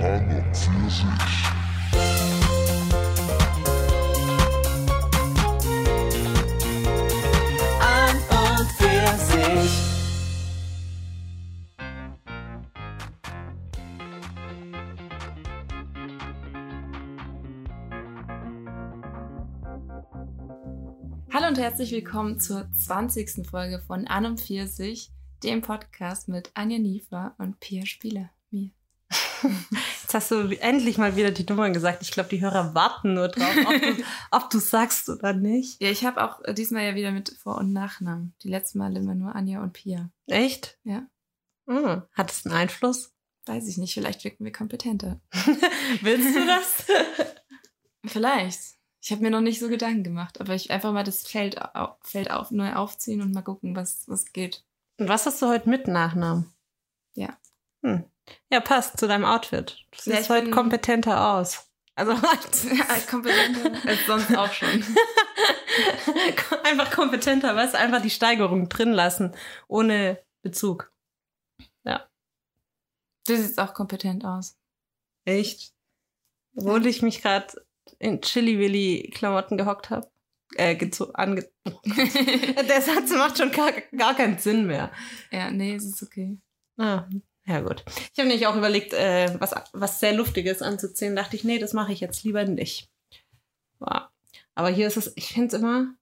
An und für sich. Hallo und herzlich willkommen zur 20. Folge von An und Pfirsich, dem Podcast mit Anja Niefer und Pia Spieler. Jetzt hast du endlich mal wieder die Nummern gesagt. Ich glaube, die Hörer warten nur drauf, ob du, sagst oder nicht. Ja, ich habe auch äh, diesmal ja wieder mit Vor- und Nachnamen. Die letzten Mal immer nur Anja und Pia. Echt? Ja. Hm. Hat es einen Einfluss? Weiß ich nicht, vielleicht wirken wir kompetenter. Willst du das? Vielleicht. Ich habe mir noch nicht so Gedanken gemacht, aber ich einfach mal das Feld, au Feld auf, neu aufziehen und mal gucken, was, was geht. Und was hast du heute mit Nachnamen? Ja. Hm. Ja, passt zu deinem Outfit. Du Ja, siehst ich heute kompetenter aus. Also Ja, kompetenter als sonst auch schon. einfach kompetenter, weißt du, einfach die Steigerung drin lassen, ohne Bezug. Du siehst auch kompetent aus. Echt? Obwohl ich mich gerade in Chili Willy Klamotten gehockt habe. Äh, ange Der Satz macht schon gar, gar keinen Sinn mehr. ja, nee, es ist okay. Ah, ja gut. Ich habe nämlich auch überlegt, äh, was, was sehr Luftiges anzuziehen. Dachte ich, nee, das mache ich jetzt lieber nicht. Ja. Aber hier ist es, ich finde es immer,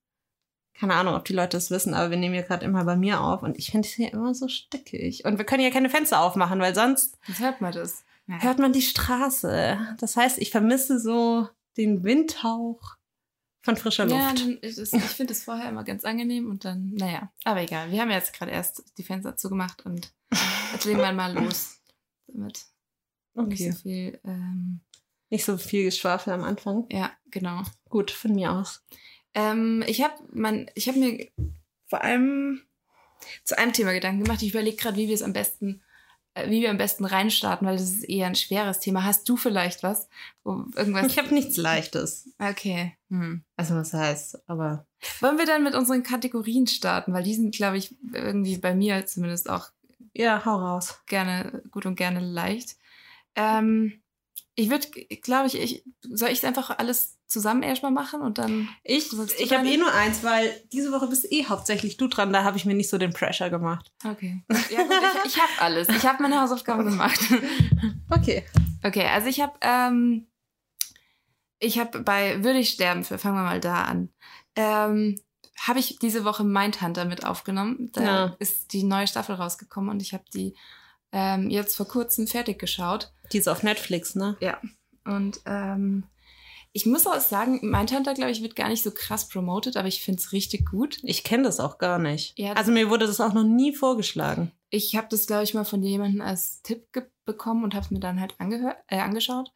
keine Ahnung, ob die Leute es wissen, aber wir nehmen hier gerade immer bei mir auf und ich finde es hier immer so stickig. Und wir können hier keine Fenster aufmachen, weil sonst Jetzt hört man das. Ja. hört man die Straße. Das heißt, ich vermisse so den Windhauch von frischer Ja, Luft. ist es, ich finde es vorher immer ganz angenehm und dann, naja, aber egal. Wir haben jetzt gerade erst die Fenster zugemacht und jetzt legen wir mal los. Damit nicht okay. so viel, ähm, Nicht so viel Geschwafel am Anfang. ja, genau. Gut, von mir aus. Ähm, ich habe habe mir vor allem zu einem Thema Gedanken gemacht. Ich überlege gerade, wie wir es am besten, wie wir am besten reinstarten, weil das ist eher ein schweres Thema. Hast du vielleicht was? Irgendwas? Ich habe nichts Leichtes. Okay. Hm. Also was heißt, aber Wollen wir dann mit unseren Kategorien starten? Weil die sind, glaube ich, irgendwie bei mir zumindest auch ja, hau raus. gerne, gut und gerne leicht. Ähm, ich würde, glaube ich, ich, soll ich es einfach alles zusammen erstmal machen und dann. Ich, ich habe eh nur eins, weil diese Woche bist eh hauptsächlich du dran. Da habe ich mir nicht so den Pressure gemacht. Okay. Ja, gut, ich, ich habe alles. Ich habe meine Hausaufgaben gemacht. Okay. Okay, also ich habe, ähm, ich habe bei Würde ich sterben für, fangen wir mal da an. Ähm, habe ich diese Woche Mindhunter mit aufgenommen. Da Ja. ist die neue Staffel rausgekommen und ich habe die ähm, jetzt vor kurzem fertig geschaut. Die ist auf Netflix, ne? Ja. Und ähm, ich muss auch sagen, Mindhunter, glaube ich, wird gar nicht so krass promoted, aber ich finde es richtig gut. Ich kenne das auch gar nicht. Ja, also mir wurde das auch noch nie vorgeschlagen. Ich habe das, glaube ich, mal von jemandem als Tipp bekommen und habe es mir dann halt angehört, äh, angeschaut.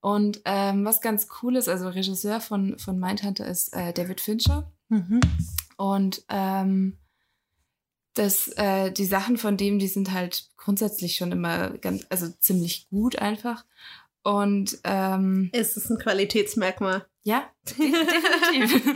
Und ähm, was ganz cool ist, also Regisseur von, von Mindhunter ist äh, David Fincher. Mhm. Und ähm, das, äh, die Sachen von dem, die sind halt grundsätzlich schon immer ganz, also ziemlich gut einfach. Und ähm, Ist es ein Qualitätsmerkmal? ja, definitiv.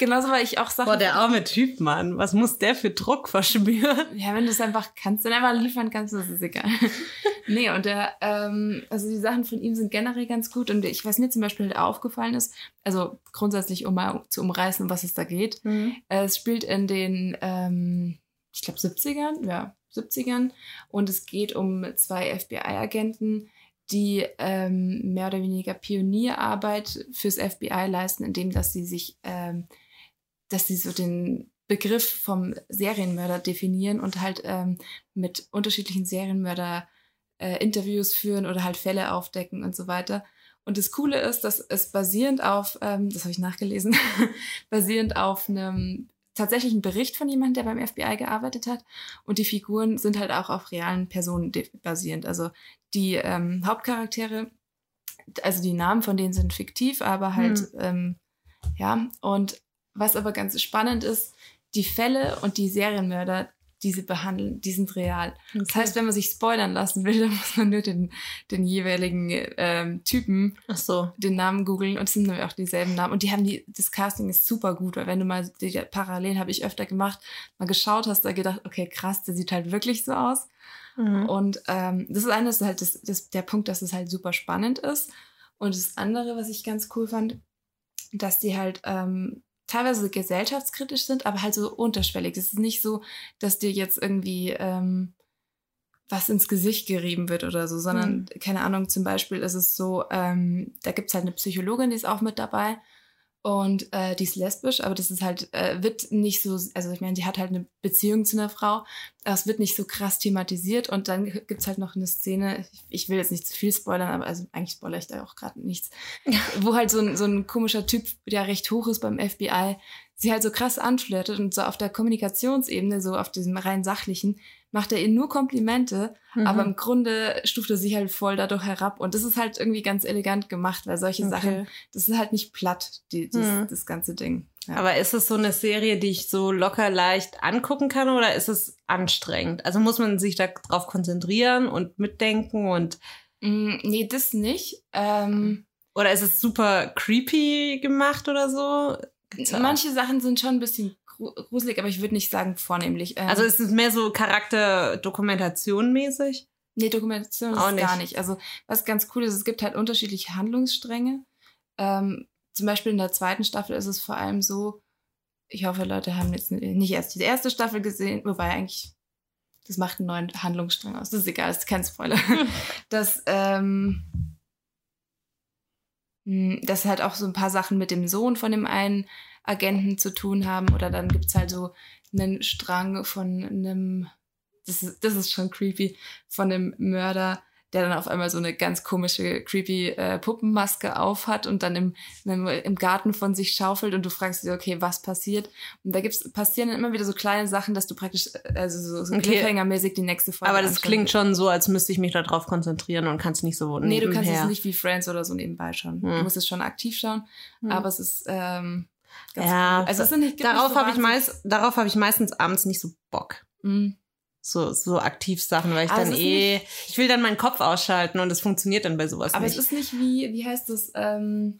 Genauso, weil ich auch Sachen. Boah, der arme Typ, Mann. Was muss der für Druck verspüren? Ja, wenn du es einfach kannst, dann einfach liefern kannst, das ist egal. nee, und der, ähm, also die Sachen von ihm sind generell ganz gut. Und ich, was mir zum Beispiel halt aufgefallen ist, also grundsätzlich, um mal zu umreißen, um was es da geht, äh, es spielt in den, ähm, ich glaube, 70ern, ja, 70ern. Und es geht um zwei FBI-Agenten, die ähm, mehr oder weniger Pionierarbeit fürs FBI leisten, indem dass sie sich, ähm, dass sie so den Begriff vom Serienmörder definieren und halt ähm, mit unterschiedlichen Serienmörder äh, Interviews führen oder halt Fälle aufdecken und so weiter. Und das Coole ist, dass es basierend auf, ähm, das habe ich nachgelesen, basierend auf einem tatsächlichen Bericht von jemandem, der beim FBI gearbeitet hat. Und die Figuren sind halt auch auf realen Personen basierend. Also die ähm, Hauptcharaktere, also die Namen von denen sind fiktiv, aber halt, ähm, ja. Und was aber ganz spannend ist, die Fälle und die Serienmörder die sie behandeln, die sind real. Das heißt, wenn man sich spoilern lassen will, dann muss man nur den, den jeweiligen ähm, Typen Ach so. den Namen googeln und es sind nämlich auch dieselben Namen. Und die haben die, das Casting ist super gut, weil wenn du mal, die, parallel habe ich öfter gemacht, mal geschaut hast, da gedacht, okay, krass, der sieht halt wirklich so aus. Mhm. Und ähm, das ist eines halt das, das, der Punkt, dass es halt super spannend ist. Und das andere, was ich ganz cool fand, dass die halt ähm, teilweise gesellschaftskritisch sind, aber halt so unterschwellig. Es ist nicht so, dass dir jetzt irgendwie ähm, was ins Gesicht gerieben wird oder so, sondern, keine Ahnung, zum Beispiel ist es so, ähm, da gibt's halt eine Psychologin, die ist auch mit dabei und äh, die ist lesbisch, aber das ist halt, äh, wird nicht so, also ich meine, die hat halt eine Beziehung zu einer Frau, aber es wird nicht so krass thematisiert. Und dann gibt's halt noch eine Szene, ich, ich will jetzt nicht zu viel spoilern, aber also eigentlich spoilere ich da auch gerade nichts, wo halt so ein, so ein komischer Typ, der recht hoch ist beim FBI, sie halt so krass anflirtet und so auf der Kommunikationsebene, so auf diesem rein sachlichen, macht er ihr nur Komplimente, Mhm. aber im Grunde stuft er sich halt voll dadurch herab und das ist halt irgendwie ganz elegant gemacht, weil solche Okay. Sachen, das ist halt nicht platt, die, das, Mhm. das ganze Ding. Ja. Aber ist es so eine Serie, die ich so locker leicht angucken kann oder ist es anstrengend? Also muss man sich darauf konzentrieren und mitdenken und Mm, nee, das nicht. Ähm, oder ist es super creepy gemacht oder so? Manche Sachen sind schon ein bisschen gruselig, aber ich würde nicht sagen vornehmlich. Ähm, Also ist es mehr so Charakterdokumentation mäßig? Nee, Dokumentation ist Auch es gar nicht. nicht. Also, was ganz cool ist, es gibt halt unterschiedliche Handlungsstränge. Ähm, zum Beispiel in der zweiten Staffel ist es vor allem so, ich hoffe, Leute haben jetzt nicht erst die erste Staffel gesehen, wobei eigentlich, das macht einen neuen Handlungsstrang aus. Das ist egal, das ist kein Spoiler. dass, ähm, mh, dass halt auch so ein paar Sachen mit dem Sohn von dem einen Agenten zu tun haben. Oder dann gibt's halt so einen Strang von einem, das ist, das ist schon creepy, von einem Mörder, der dann auf einmal so eine ganz komische, creepy äh, Puppenmaske aufhat und dann im, im, im Garten von sich schaufelt und du fragst dich, okay, was passiert? Und da gibt's, passieren dann immer wieder so kleine Sachen, dass du praktisch, äh, also so, so Okay. Cliffhanger-mäßig die nächste Folge Aber das klingt schon so, als müsste ich mich darauf konzentrieren und kann es nicht so Nee, du kannst nebenher. es nicht wie Friends oder so nebenbei schauen. Du Hm. musst es schon aktiv schauen, Hm. aber es ist ähm, ganz Ja, cool. Also es sind nicht, Darauf nicht so habe ich meist, darauf habe ich meistens abends nicht so Bock. Mhm. So, so aktiv Sachen, weil ich Aber dann eh, ich will dann meinen Kopf ausschalten und es funktioniert dann bei sowas Aber nicht. es ist nicht wie, wie heißt das, ähm,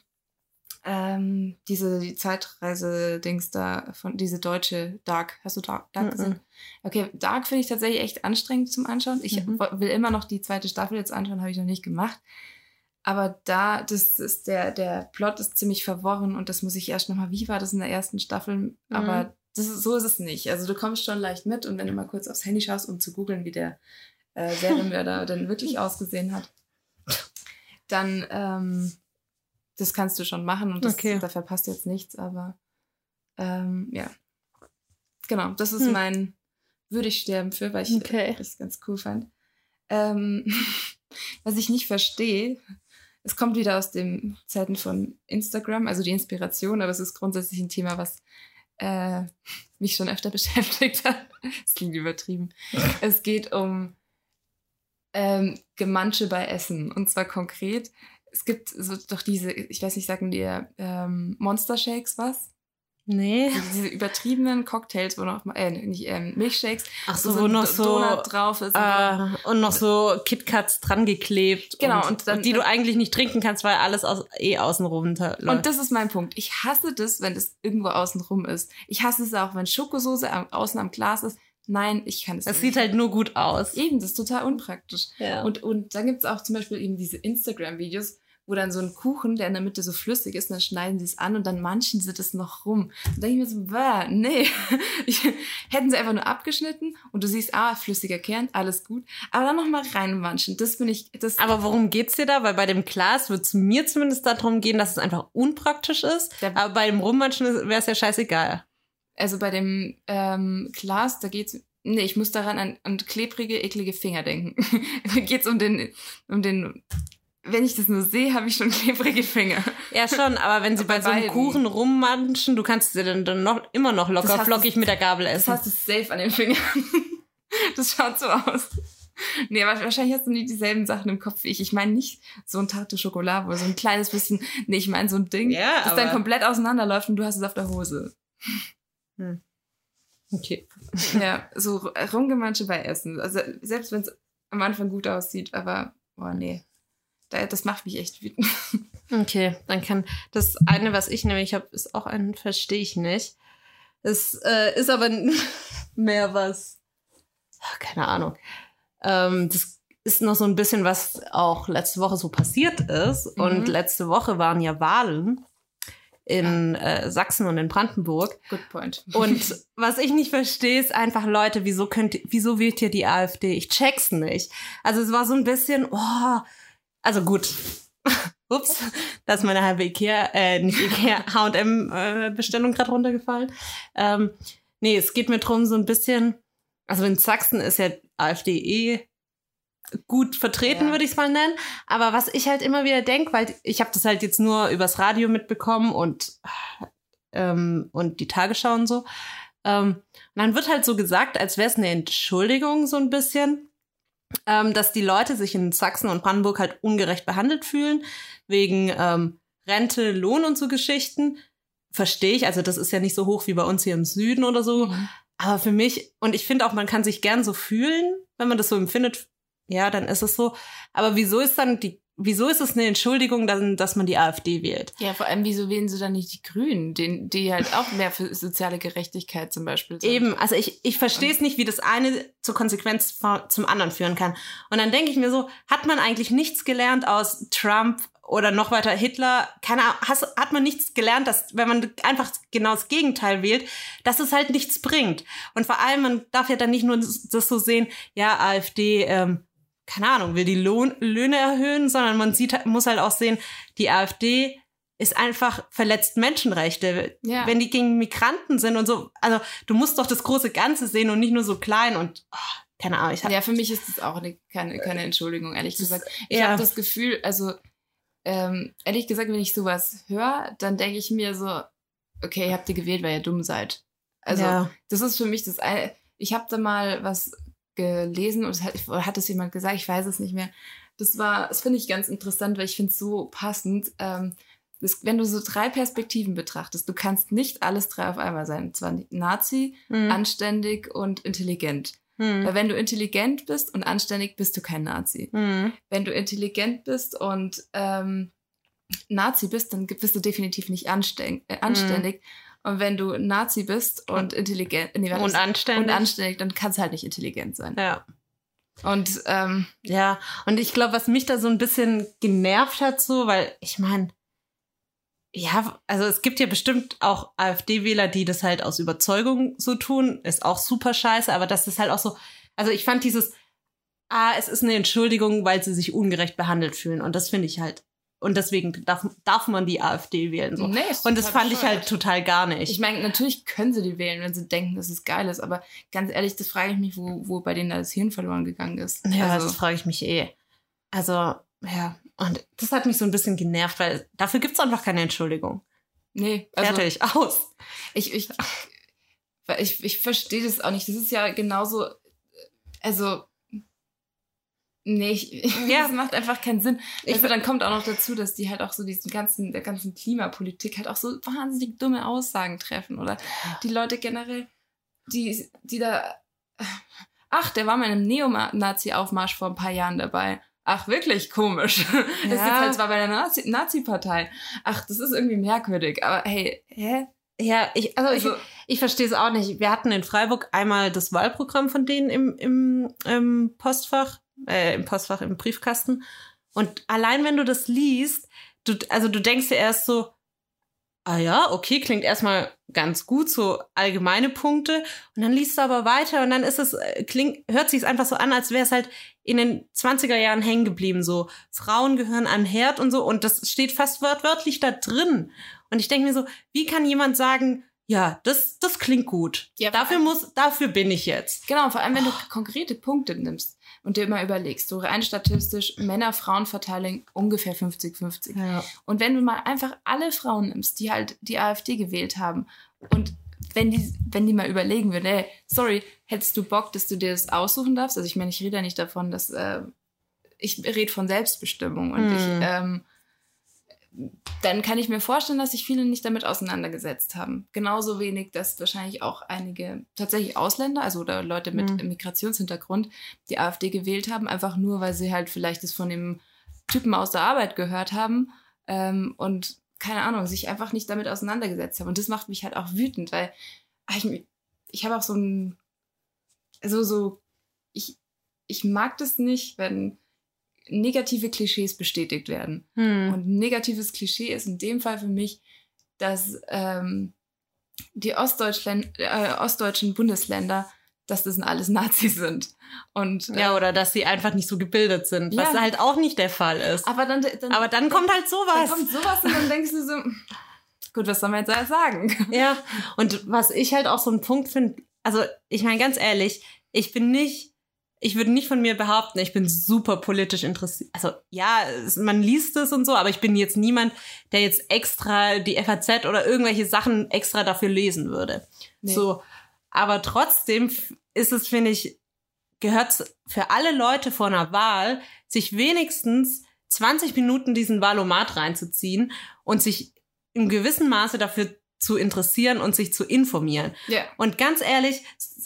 ähm, diese die Zeitreise-Dings da, von diese deutsche Dark. Hast du Dark, Dark gesehen? Okay, Dark finde ich tatsächlich echt anstrengend zum Anschauen. Ich wo- will immer noch die zweite Staffel jetzt anschauen, habe ich noch nicht gemacht. Aber da, das ist der, der Plot ist ziemlich verworren und das muss ich erst nochmal, wie war das in der ersten Staffel? Aber das ist, so ist es nicht. Also du kommst schon leicht mit und wenn du mal kurz aufs Handy schaust, um zu googeln, wie der äh, Serienmörder denn wirklich ausgesehen hat, dann ähm, das kannst du schon machen und das, Okay. da verpasst jetzt nichts, aber ähm, ja. Genau, das ist Hm. mein Würde ich sterben für, weil ich Okay. das ganz cool fand. Ähm, was ich nicht verstehe, es kommt wieder aus den Zeiten von Instagram, also die Inspiration, aber es ist grundsätzlich ein Thema, was äh, mich schon öfter beschäftigt hat. Es klingt übertrieben. Es geht um ähm, Gemansche bei Essen. Und zwar konkret, es gibt so doch diese, ich weiß nicht, sagen dir ähm, Monster Shakes was? Nee. Also diese übertriebenen Cocktails, wo noch äh, nicht ähm, Milchshakes, Ach wo so, wo ein noch so, Donut drauf ist. äh, und noch so KitKats dran geklebt. Genau, und, und dann- die du eigentlich nicht trinken kannst, weil alles aus, eh außen runter läuft. Und das ist mein Punkt. Ich hasse das, wenn das irgendwo außen rum ist. Ich hasse es auch, wenn Schokosoße am, außen am Glas ist. Nein, ich kann es das nicht. sieht halt nur gut aus. Eben, das ist total unpraktisch. Ja. Und, und dann gibt's auch zum Beispiel eben diese Instagram-Videos, wo dann so ein Kuchen, der in der Mitte so flüssig ist, dann schneiden sie es an und dann manchen sie das noch rum. Und denke ich mir so, bäh, nee. Ich, hätten sie einfach nur abgeschnitten und du siehst, ah, flüssiger Kern, alles gut. Aber dann noch mal reinmanschen. Das bin ich, das, Aber worum geht's dir da? Weil bei dem Glas wird es mir zumindest darum gehen, dass es einfach unpraktisch ist. Der- Aber bei dem Rummanschen wäre es ja scheißegal. also bei dem ähm, Glas, da geht's, nee, ich muss daran an, an klebrige, eklige Finger denken. da geht's um den, um den, wenn ich das nur sehe, habe ich schon klebrige Finger. Ja, schon, aber wenn sie Bei bei so einem beiden. Kuchen rummanschen, du kannst sie dann, dann noch, immer noch locker Das flockig du- mit der Gabel Das essen. hast du safe an den Fingern. Das schaut so aus. Nee, aber wahrscheinlich hast du nie dieselben Sachen im Kopf wie ich. Ich meine nicht so ein Tarte Schokolade, wo so ein kleines bisschen, nee, ich meine so ein Ding, Ja, das dann komplett auseinanderläuft und du hast es auf der Hose. Hm. Okay. Ja, so rumgemansche bei Essen. Also selbst wenn es am Anfang gut aussieht, aber, oh nee. Da- Das macht mich echt wütend. Okay, dann kann das eine, was ich nämlich habe, ist auch ein Verstehe ich nicht. Es äh, ist aber mehr was, ach, keine Ahnung. Ähm, das ist noch so ein bisschen, was auch letzte Woche so passiert ist. Und Mhm. letzte Woche waren ja Wahlen in äh, Sachsen und in Brandenburg. Good point. Und was ich nicht verstehe, ist einfach, Leute, wieso könnt wieso wählt ihr die AfD? Ich check's nicht. Also es war so ein bisschen, oh, also gut. Ups, da ist meine halbe Ikea, äh, nicht Ikea, H&M-Bestellung gerade runtergefallen. Ähm, nee, es geht mir drum so ein bisschen, also in Sachsen ist ja AfD eh gut vertreten, Ja. würde ich es mal nennen. Aber was ich halt immer wieder denke, weil ich habe das halt jetzt nur übers Radio mitbekommen und ähm, und die Tagesschau und so. Ähm, und dann wird halt so gesagt, als wäre es eine Entschuldigung so ein bisschen, ähm, dass die Leute sich in Sachsen und Brandenburg halt ungerecht behandelt fühlen wegen ähm, Rente, Lohn und so Geschichten. Verstehe ich, also das ist ja nicht so hoch wie bei uns hier im Süden oder so. Mhm. Aber für mich, und ich finde auch, man kann sich gern so fühlen, wenn man das so empfindet, ja, dann ist es so. Aber wieso ist dann die, wieso ist es eine Entschuldigung, dann, dass man die AfD wählt? Ja, vor allem, wieso wählen sie dann nicht die Grünen, den, die halt auch mehr für soziale Gerechtigkeit zum Beispiel sind? Eben, also ich, ich verstehe es nicht, wie das eine zur Konsequenz zum anderen führen kann. Und dann denke ich mir so, hat man eigentlich nichts gelernt aus Trump oder noch weiter Hitler? Keine Ahnung, hast, hat man nichts gelernt, dass wenn man einfach genau das Gegenteil wählt, dass es halt nichts bringt. Und vor allem, man darf ja dann nicht nur das das so sehen, ja, AfD, ähm, keine Ahnung, will die Lohn Löhne erhöhen, sondern man sieht, muss halt auch sehen, die AfD ist einfach verletzt Menschenrechte. Ja. Wenn die gegen Migranten sind und so, also du musst doch das große Ganze sehen und nicht nur so klein und oh, keine Ahnung, ich hab, Ja, für mich ist das auch eine, keine, keine Entschuldigung, ehrlich gesagt. Ich ja. habe das Gefühl, also ähm, ehrlich gesagt, wenn ich sowas höre, dann denke ich mir so, okay, ihr habt ihr gewählt, weil ihr dumm seid. Also ja. das ist für mich das. Ich habe da mal was gelesen und hat, oder hat es jemand gesagt, ich weiß es nicht mehr. Das war, das finde ich ganz interessant, weil ich finde es so passend. Ähm, das, wenn du so drei Perspektiven betrachtest, du kannst nicht alles drei auf einmal sein. Und zwar Nazi, Hm. anständig und intelligent. Hm. Weil wenn du intelligent bist und anständig, bist du kein Nazi. Hm. Wenn du intelligent bist und ähm, Nazi bist, dann bist du definitiv nicht anständig. Äh, anständig. Und wenn du Nazi bist und intelligent nee, Und anständig. und anständig, dann kannst du halt nicht intelligent sein. ja. Und ähm, Ja, und ich glaube, was mich da so ein bisschen genervt hat, so, weil ich meine, ja, also es gibt ja bestimmt auch AfD-Wähler, die das halt aus Überzeugung so tun, ist auch super scheiße, aber das ist halt auch so, also ich fand dieses, ah, es ist eine Entschuldigung, weil sie sich ungerecht behandelt fühlen und das finde ich halt, und deswegen darf, darf man die AfD wählen, so. nee, Und das fand ich halt total gar nicht. Ich meine, natürlich können sie die wählen, wenn sie denken, dass es geil ist, aber ganz ehrlich, das frage ich mich, wo, wo bei denen da das Hirn verloren gegangen ist. Ja, also, das frage ich mich eh. Also, ja, und das hat mich so ein bisschen genervt, weil dafür gibt's einfach keine Entschuldigung. nee, also, Fertig, aus. Ich, ich, ich, ich verstehe das auch nicht. Das ist ja genauso, also, nee, ich, Ja. das macht einfach keinen Sinn. Ich- Ich, dann kommt auch noch dazu, dass die halt auch so diesen ganzen, der ganzen Klimapolitik halt auch so wahnsinnig dumme Aussagen treffen oder die Leute generell, die, die da, ach, der war mal in einem Neonazi-Aufmarsch vor ein paar Jahren dabei. Ach, wirklich komisch. Das ist Ja. halt zwar bei der Nazi- Nazi-Partei. Ach, das ist irgendwie merkwürdig. Aber hey, hä? Ja, ich, also, Also, ich, ich verstehe es auch nicht. Wir hatten in Freiburg einmal das Wahlprogramm von denen im, im, im Postfach, äh, im Postfach, im Briefkasten. Und allein wenn du das liest, du, also du denkst dir erst so, ah ja, okay, klingt erstmal ganz gut, so allgemeine Punkte. Und dann liest du aber weiter und dann ist es, äh, klingt, hört sich einfach so an, als wäre es halt in den 20er Jahren hängen geblieben. So, Frauen gehören an Herd und so. Und das steht fast wörtwörtlich da drin. Und ich denke mir so, wie kann jemand sagen, ja, das, das klingt gut. Ja, dafür muss, dafür bin ich jetzt. Genau, vor allem wenn du konkrete Punkte nimmst und dir immer überlegst, so rein statistisch Männer-Frauen-Verteilung ungefähr 50-50. Ja. Und wenn du mal einfach alle Frauen nimmst, die halt die AfD gewählt haben und wenn die, wenn die mal überlegen würden, ey, sorry, hättest du Bock, dass du dir das aussuchen darfst? Also ich meine, ich rede ja nicht davon, dass äh, ich rede von Selbstbestimmung und Hm. ich, ähm, dann kann ich mir vorstellen, dass sich viele nicht damit auseinandergesetzt haben. Genauso wenig, dass wahrscheinlich auch einige tatsächlich Ausländer, also oder Leute mit Mhm. Migrationshintergrund, die AfD gewählt haben, einfach nur, weil sie halt vielleicht das von dem Typen aus der Arbeit gehört haben ähm, und keine Ahnung, sich einfach nicht damit auseinandergesetzt haben. Und das macht mich halt auch wütend, weil ah, ich, ich habe auch so ein, also so, ich, ich mag das nicht, wenn negative Klischees bestätigt werden. Hm. Und ein negatives Klischee ist in dem Fall für mich, dass ähm, die äh, ostdeutschen Bundesländer, dass das alles Nazis sind. Und äh, Ja, oder dass sie einfach nicht so gebildet sind, Ja. was halt auch nicht der Fall ist. aber dann, dann, Aber dann kommt halt dann sowas. kommt sowas und dann denkst du so, gut, was soll man jetzt sagen? Ja, und was ich halt auch so einen Punkt finde, also ich meine ganz ehrlich, ich bin nicht, ich würde nicht von mir behaupten, ich bin super politisch interessiert. Also ja, man liest es und so, aber ich bin jetzt niemand, der jetzt extra die FAZ oder irgendwelche Sachen extra dafür lesen würde. Nee. So, aber trotzdem ist es, finde ich, gehört für alle Leute vor einer Wahl, sich wenigstens 20 Minuten diesen Valomat reinzuziehen und sich im gewissen Maße dafür zu interessieren und sich zu informieren. Ja. Und ganz ehrlich,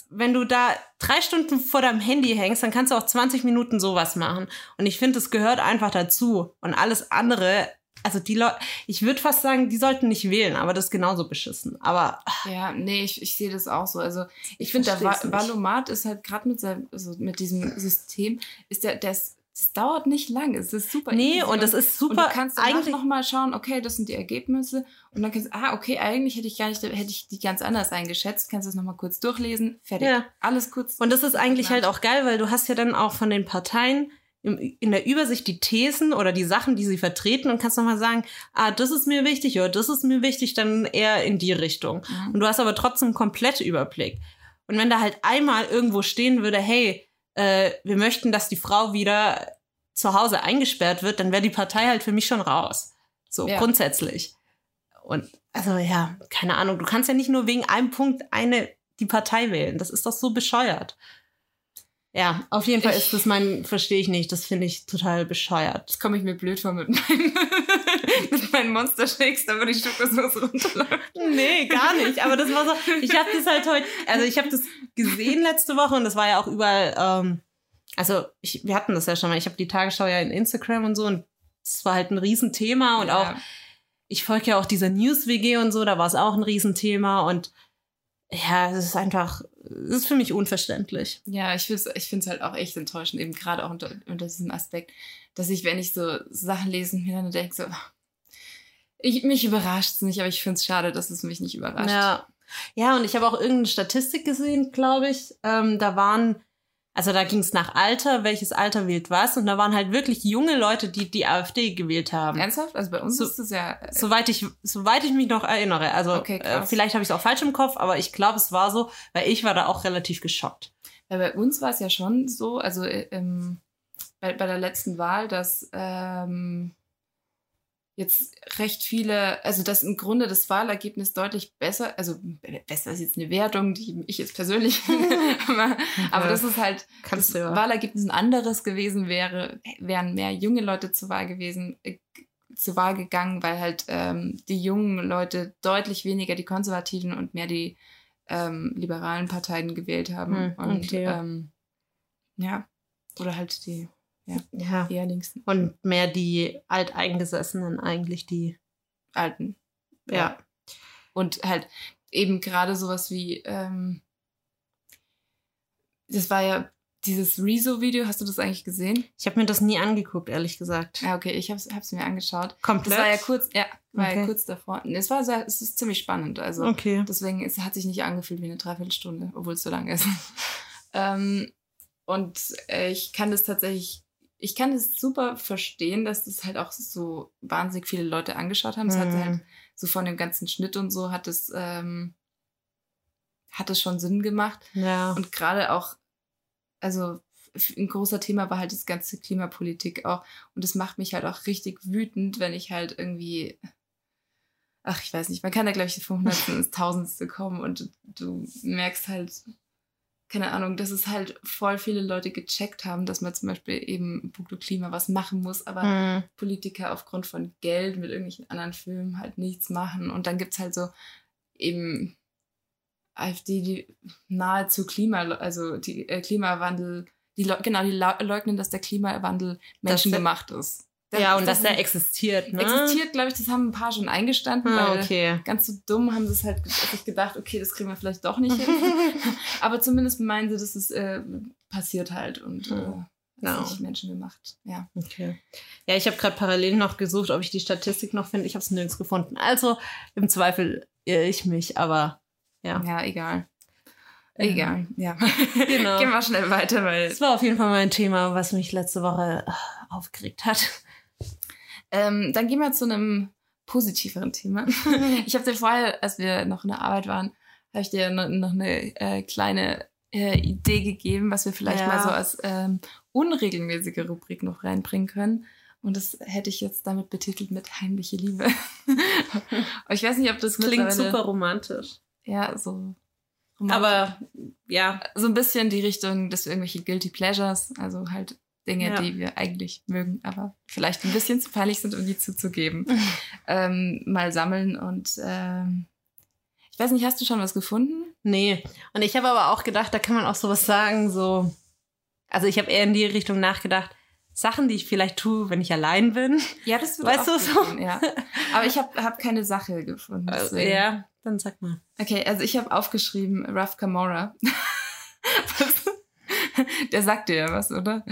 wenn du da drei Stunden vor deinem Handy hängst, dann kannst du auch 20 Minuten sowas machen. Und ich finde, es gehört einfach dazu. Und alles andere, also die Leute, ich würde fast sagen, die sollten nicht wählen, aber das ist genauso beschissen. Aber Ja, nee, ich, ich sehe das auch so. Also ich finde, der Va. Valomat ist halt gerade mit, seinem- also mit diesem System, ist der, das, das dauert nicht lang. Es ist super nee, easy und das ist Und super. du kannst eigentlich noch mal schauen, okay, das sind die Ergebnisse. Und dann kannst du, ah, okay, eigentlich hätte ich gar nicht, hätte ich die ganz anders eingeschätzt. Kannst du es noch mal kurz durchlesen. Fertig. Ja. Alles kurz. Und das ist eigentlich halt auch geil, weil du hast ja dann auch von den Parteien in der Übersicht die Thesen oder die Sachen, die sie vertreten und kannst nochmal sagen, ah, das ist mir wichtig oder das ist mir wichtig, dann eher in die Richtung. Mhm. Und du hast aber trotzdem einen kompletten Überblick. Und wenn da halt einmal irgendwo stehen würde, hey, äh, wir möchten, dass die Frau wieder zu Hause eingesperrt wird, dann wäre die Partei halt für mich schon raus. So Ja. grundsätzlich. Und also ja, keine Ahnung, du kannst ja nicht nur wegen einem Punkt eine die Partei wählen. Das ist doch so bescheuert. Ja, auf jeden Fall ist das mein, verstehe ich nicht, das finde ich total bescheuert. Jetzt komme ich mir blöd vor mit meinen, mit meinen Monster-Shakes, da würde ich Schokosoße runterläuft. Nee, gar nicht. Aber das war so, ich habe das halt heute, also ich habe das gesehen letzte Woche und das war ja auch überall, ähm, also ich, wir hatten das ja schon mal, ich habe die Tagesschau ja in Instagram und so und es war halt ein Riesenthema und auch, ich folge ja auch dieser News-WG und so, da war es auch ein Riesenthema und ja, es ist einfach, es ist für mich unverständlich. Ja, ich finde es ich find's halt auch echt enttäuschend, eben gerade auch unter, unter diesem Aspekt, dass ich, wenn ich so Sachen lese, mir dann denke, so, ich, mich überrascht es nicht, aber ich finde es schade, dass es mich nicht überrascht. Ja. Ja, und ich habe auch irgendeine Statistik gesehen, glaube ich. Ähm, da waren, also da ging es nach Alter, welches Alter wählt was. Und da waren halt wirklich junge Leute, die die AfD gewählt haben. Ernsthaft? Also bei uns So- ist es ja. äh, Soweit ich, soweit ich mich noch erinnere. Also Okay, äh, vielleicht habe ich es auch falsch im Kopf, aber ich glaube, es war so, weil ich war da auch relativ geschockt. Weil bei uns war es ja schon so, also äh, ähm, bei, bei der letzten Wahl, dass ähm, jetzt recht viele, also dass im Grunde das Wahlergebnis deutlich besser, also be- besser ist jetzt eine Wertung, die ich jetzt persönlich, aber, aber das ist halt, Kannst das du ja. Wahlergebnis ein anderes gewesen wäre, wären mehr junge Leute zur Wahl gewesen, äh, zur Wahl gegangen, weil halt ähm, die jungen Leute deutlich weniger die konservativen und mehr die ähm, liberalen Parteien gewählt haben. Hm, und okay. ähm, ja, oder halt die Ja. eher links Und mehr die Alteingesessenen eigentlich, die, alten. ja. Und halt eben gerade sowas wie, ähm, das war ja dieses Rezo-Video, hast du das eigentlich gesehen? Ich habe mir das nie angeguckt, ehrlich gesagt. Ja, okay, ich hab's, hab's mir angeschaut. Komplett? Das war ja kurz, ja, war ja Okay. kurz davor. Es war sehr, es ist ziemlich spannend. Also Okay. deswegen, es hat sich nicht angefühlt wie eine Dreiviertelstunde, obwohl es so lang ist. ähm, und äh, ich kann das tatsächlich, ich kann das super verstehen, dass das halt auch so wahnsinnig viele Leute angeschaut haben. Es hat Mhm. halt so von dem ganzen Schnitt und so hat es, ähm, hat es schon Sinn gemacht. Ja. Und gerade auch, also ein großer Thema war halt das ganze Klimapolitik auch. Und das macht mich halt auch richtig wütend, wenn ich halt irgendwie, ach, ich weiß nicht, man kann da, glaube ich, vom Hundertsten ins Tausendste kommen und du merkst halt, keine Ahnung, dass es halt voll viele Leute gecheckt haben, dass man zum Beispiel eben im Punkto Klima was machen muss, aber Hm. Politiker aufgrund von Geld mit irgendwelchen anderen Filmen halt nichts machen. Und dann gibt es halt so eben AfD, die nahezu Klima, also die äh, Klimawandel, die genau, die leugnen, dass der Klimawandel menschengemacht ist. Ja, und dass der das existiert, ne? existiert, glaube ich, das haben ein paar schon eingestanden, Ah, weil okay. ganz so dumm haben sie es halt sich gedacht, okay, das kriegen wir vielleicht doch nicht hin. Aber zumindest meinen sie, dass es äh, passiert halt und Hm. äh, Genau. nicht menschengemacht. Ja. Okay. Ja, ich habe gerade parallel noch gesucht, ob ich die Statistik noch finde. Ich habe es nirgends gefunden. Also im Zweifel irre ich mich, aber ja. Ja, egal. Egal, ja. Genau. Gehen wir schnell weiter, weil Das war auf jeden Fall mein Thema, was mich letzte Woche äh, aufgeregt hat. Ähm, dann gehen wir zu einem positiveren Thema. Ich habe dir vorher, als wir noch in der Arbeit waren, habe ich dir noch, noch eine äh, kleine äh, Idee gegeben, was wir vielleicht Ja. mal so als ähm, unregelmäßige Rubrik noch reinbringen können. Und das hätte ich jetzt damit betitelt mit heimliche Liebe. Ich weiß nicht, ob das klingt super romantisch. Ja, so. Aber ja, so ein bisschen die Richtung des irgendwelche Guilty Pleasures, also halt Dinge, Ja. die wir eigentlich mögen, aber vielleicht ein bisschen zu peinlich sind, um die zuzugeben. ähm, mal sammeln und ähm, ich weiß nicht, hast du schon was gefunden? nee. Und ich habe aber auch gedacht, da kann man auch sowas sagen, so. Also ich habe eher in die Richtung nachgedacht, Sachen, die ich vielleicht tue, wenn ich allein bin. Ja, das wird Weißt auch du so? gut gehen, Ja. Aber ich habe hab keine Sache gefunden. Also, ja, dann sag mal. Okay, also ich habe aufgeschrieben Raf Kamora. Der sagt dir ja was, oder?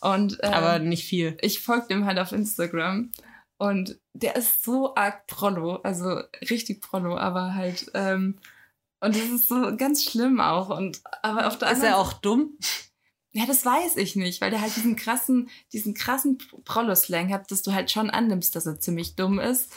Und ähm, Aber nicht viel. ich folge dem halt auf Instagram und der ist so arg Prollo, also richtig Prollo, aber halt ähm, und das ist so ganz schlimm auch und aber auf der Ist anderen er auch dumm? ja, das weiß ich nicht, weil der halt diesen krassen diesen krassen Prollo-Slang hat, dass du halt schon annimmst, dass er ziemlich dumm ist.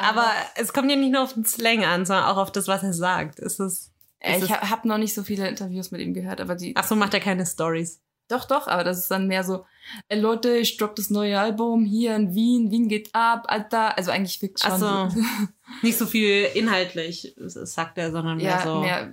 Aber es kommt ja nicht nur auf den Slang an, sondern auch auf das, was er sagt. Ist es. äh, ist ich habe hab noch nicht so viele Interviews mit ihm gehört, aber die ach so, macht er keine Stories. Doch, doch, aber das ist dann mehr so, ey Leute, ich dropp das neue Album hier in Wien, Wien geht ab, Alter. Also eigentlich wirklich schon Ach so. Nicht so viel inhaltlich, sagt er, sondern mehr ja, so. mehr,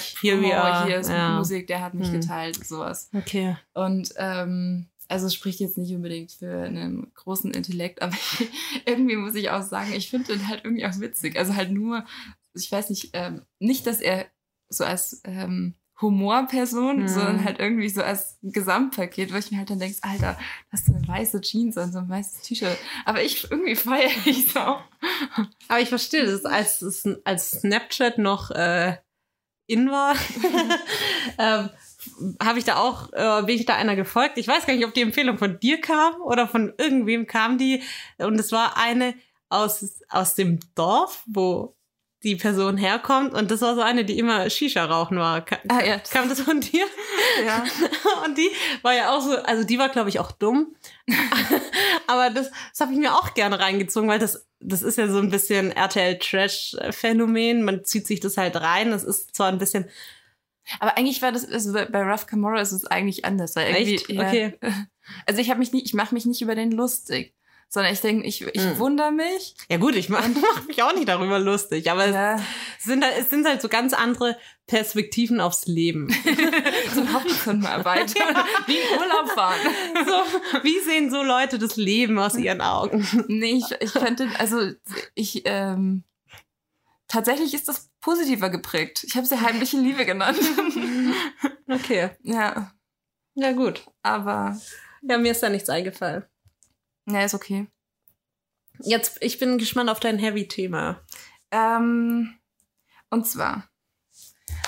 viel, mehr are, hier ist ja. Musik, der hat mich Hm. geteilt, sowas. Okay. Und ähm, also es spricht jetzt nicht unbedingt für einen großen Intellekt, aber irgendwie muss ich auch sagen, ich finde den halt irgendwie auch witzig. Also halt nur, ich weiß nicht, ähm, nicht, dass er so als ähm, Humorperson, Hm. sondern halt irgendwie so als Gesamtpaket, wo ich mir halt dann denkst, Alter, hast du eine weiße Jeans und so ein weißes T-Shirt. Aber ich irgendwie feiere ich so. Aber ich verstehe das, als, es- als Snapchat noch äh, in war, ähm, habe ich da auch, äh, bin ich da einer gefolgt. Ich weiß gar nicht, ob die Empfehlung von dir kam oder von irgendwem kam die. Und es war eine aus, aus dem Dorf, wo die Person herkommt. Und das war so eine, die immer Shisha rauchen war. Ka Ah, ja. Kam das von dir? Ja. Und die war ja auch so, also die war, glaube ich, auch dumm. Aber das, das habe ich mir auch gerne reingezogen, weil das, das ist ja so ein bisschen RTL-Trash-Phänomen. Man zieht sich das halt rein. Das ist zwar ein bisschen. Aber eigentlich war das, also bei- Ruff Camorra ist es eigentlich anders. Weil Echt? Ja, Okay. Also ich habe mich nie, ich mache mich nicht über den lustig, sondern ich denke, ich, ich Hm. wundere mich. Ja gut, ich mache mach mich auch nicht darüber lustig, aber Ja. es, sind, halt- es sind halt so ganz andere Perspektiven aufs Leben. so mal erweitern, wie im Urlaub fahren. so, wie sehen so Leute das Leben aus ihren Augen? Nee, ich, ich könnte, also ich, ähm, tatsächlich ist das positiver geprägt. Ich habe sie heimliche Liebe genannt. Okay. ja, Ja gut. aber, Ja, mir ist da nichts eingefallen. Ja, ist okay. Jetzt, ich bin gespannt auf dein Heavy-Thema. Ähm, und zwar,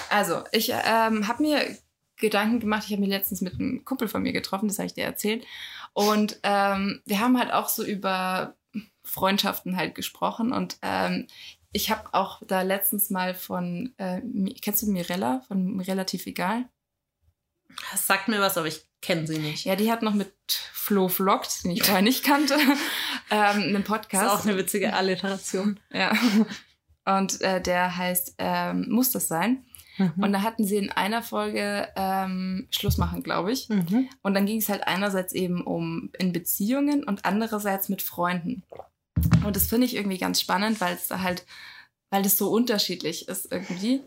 also ich ähm, habe mir Gedanken gemacht, ich habe mich letztens mit einem Kumpel von mir getroffen, das habe ich dir erzählt. Und ähm, wir haben halt auch so über Freundschaften halt gesprochen. Und ähm, ich habe auch da letztens mal von, äh, kennst du Mirella? Von Relativ Egal? Das sagt mir was, aber ich kenne sie nicht. Ja, die hat noch mit Flo Vlogt, den ich vorher nicht kannte, ähm, einen Das Podcast. ist auch eine witzige Alliteration. Ja. Und äh, der heißt ähm, Muss das sein? Mhm. Und da hatten sie in einer Folge ähm, Schluss machen, glaube ich. Mhm. Und dann ging es halt einerseits eben um in Beziehungen und andererseits mit Freunden. Und das finde ich irgendwie ganz spannend, weil es da halt, weil das so unterschiedlich ist irgendwie.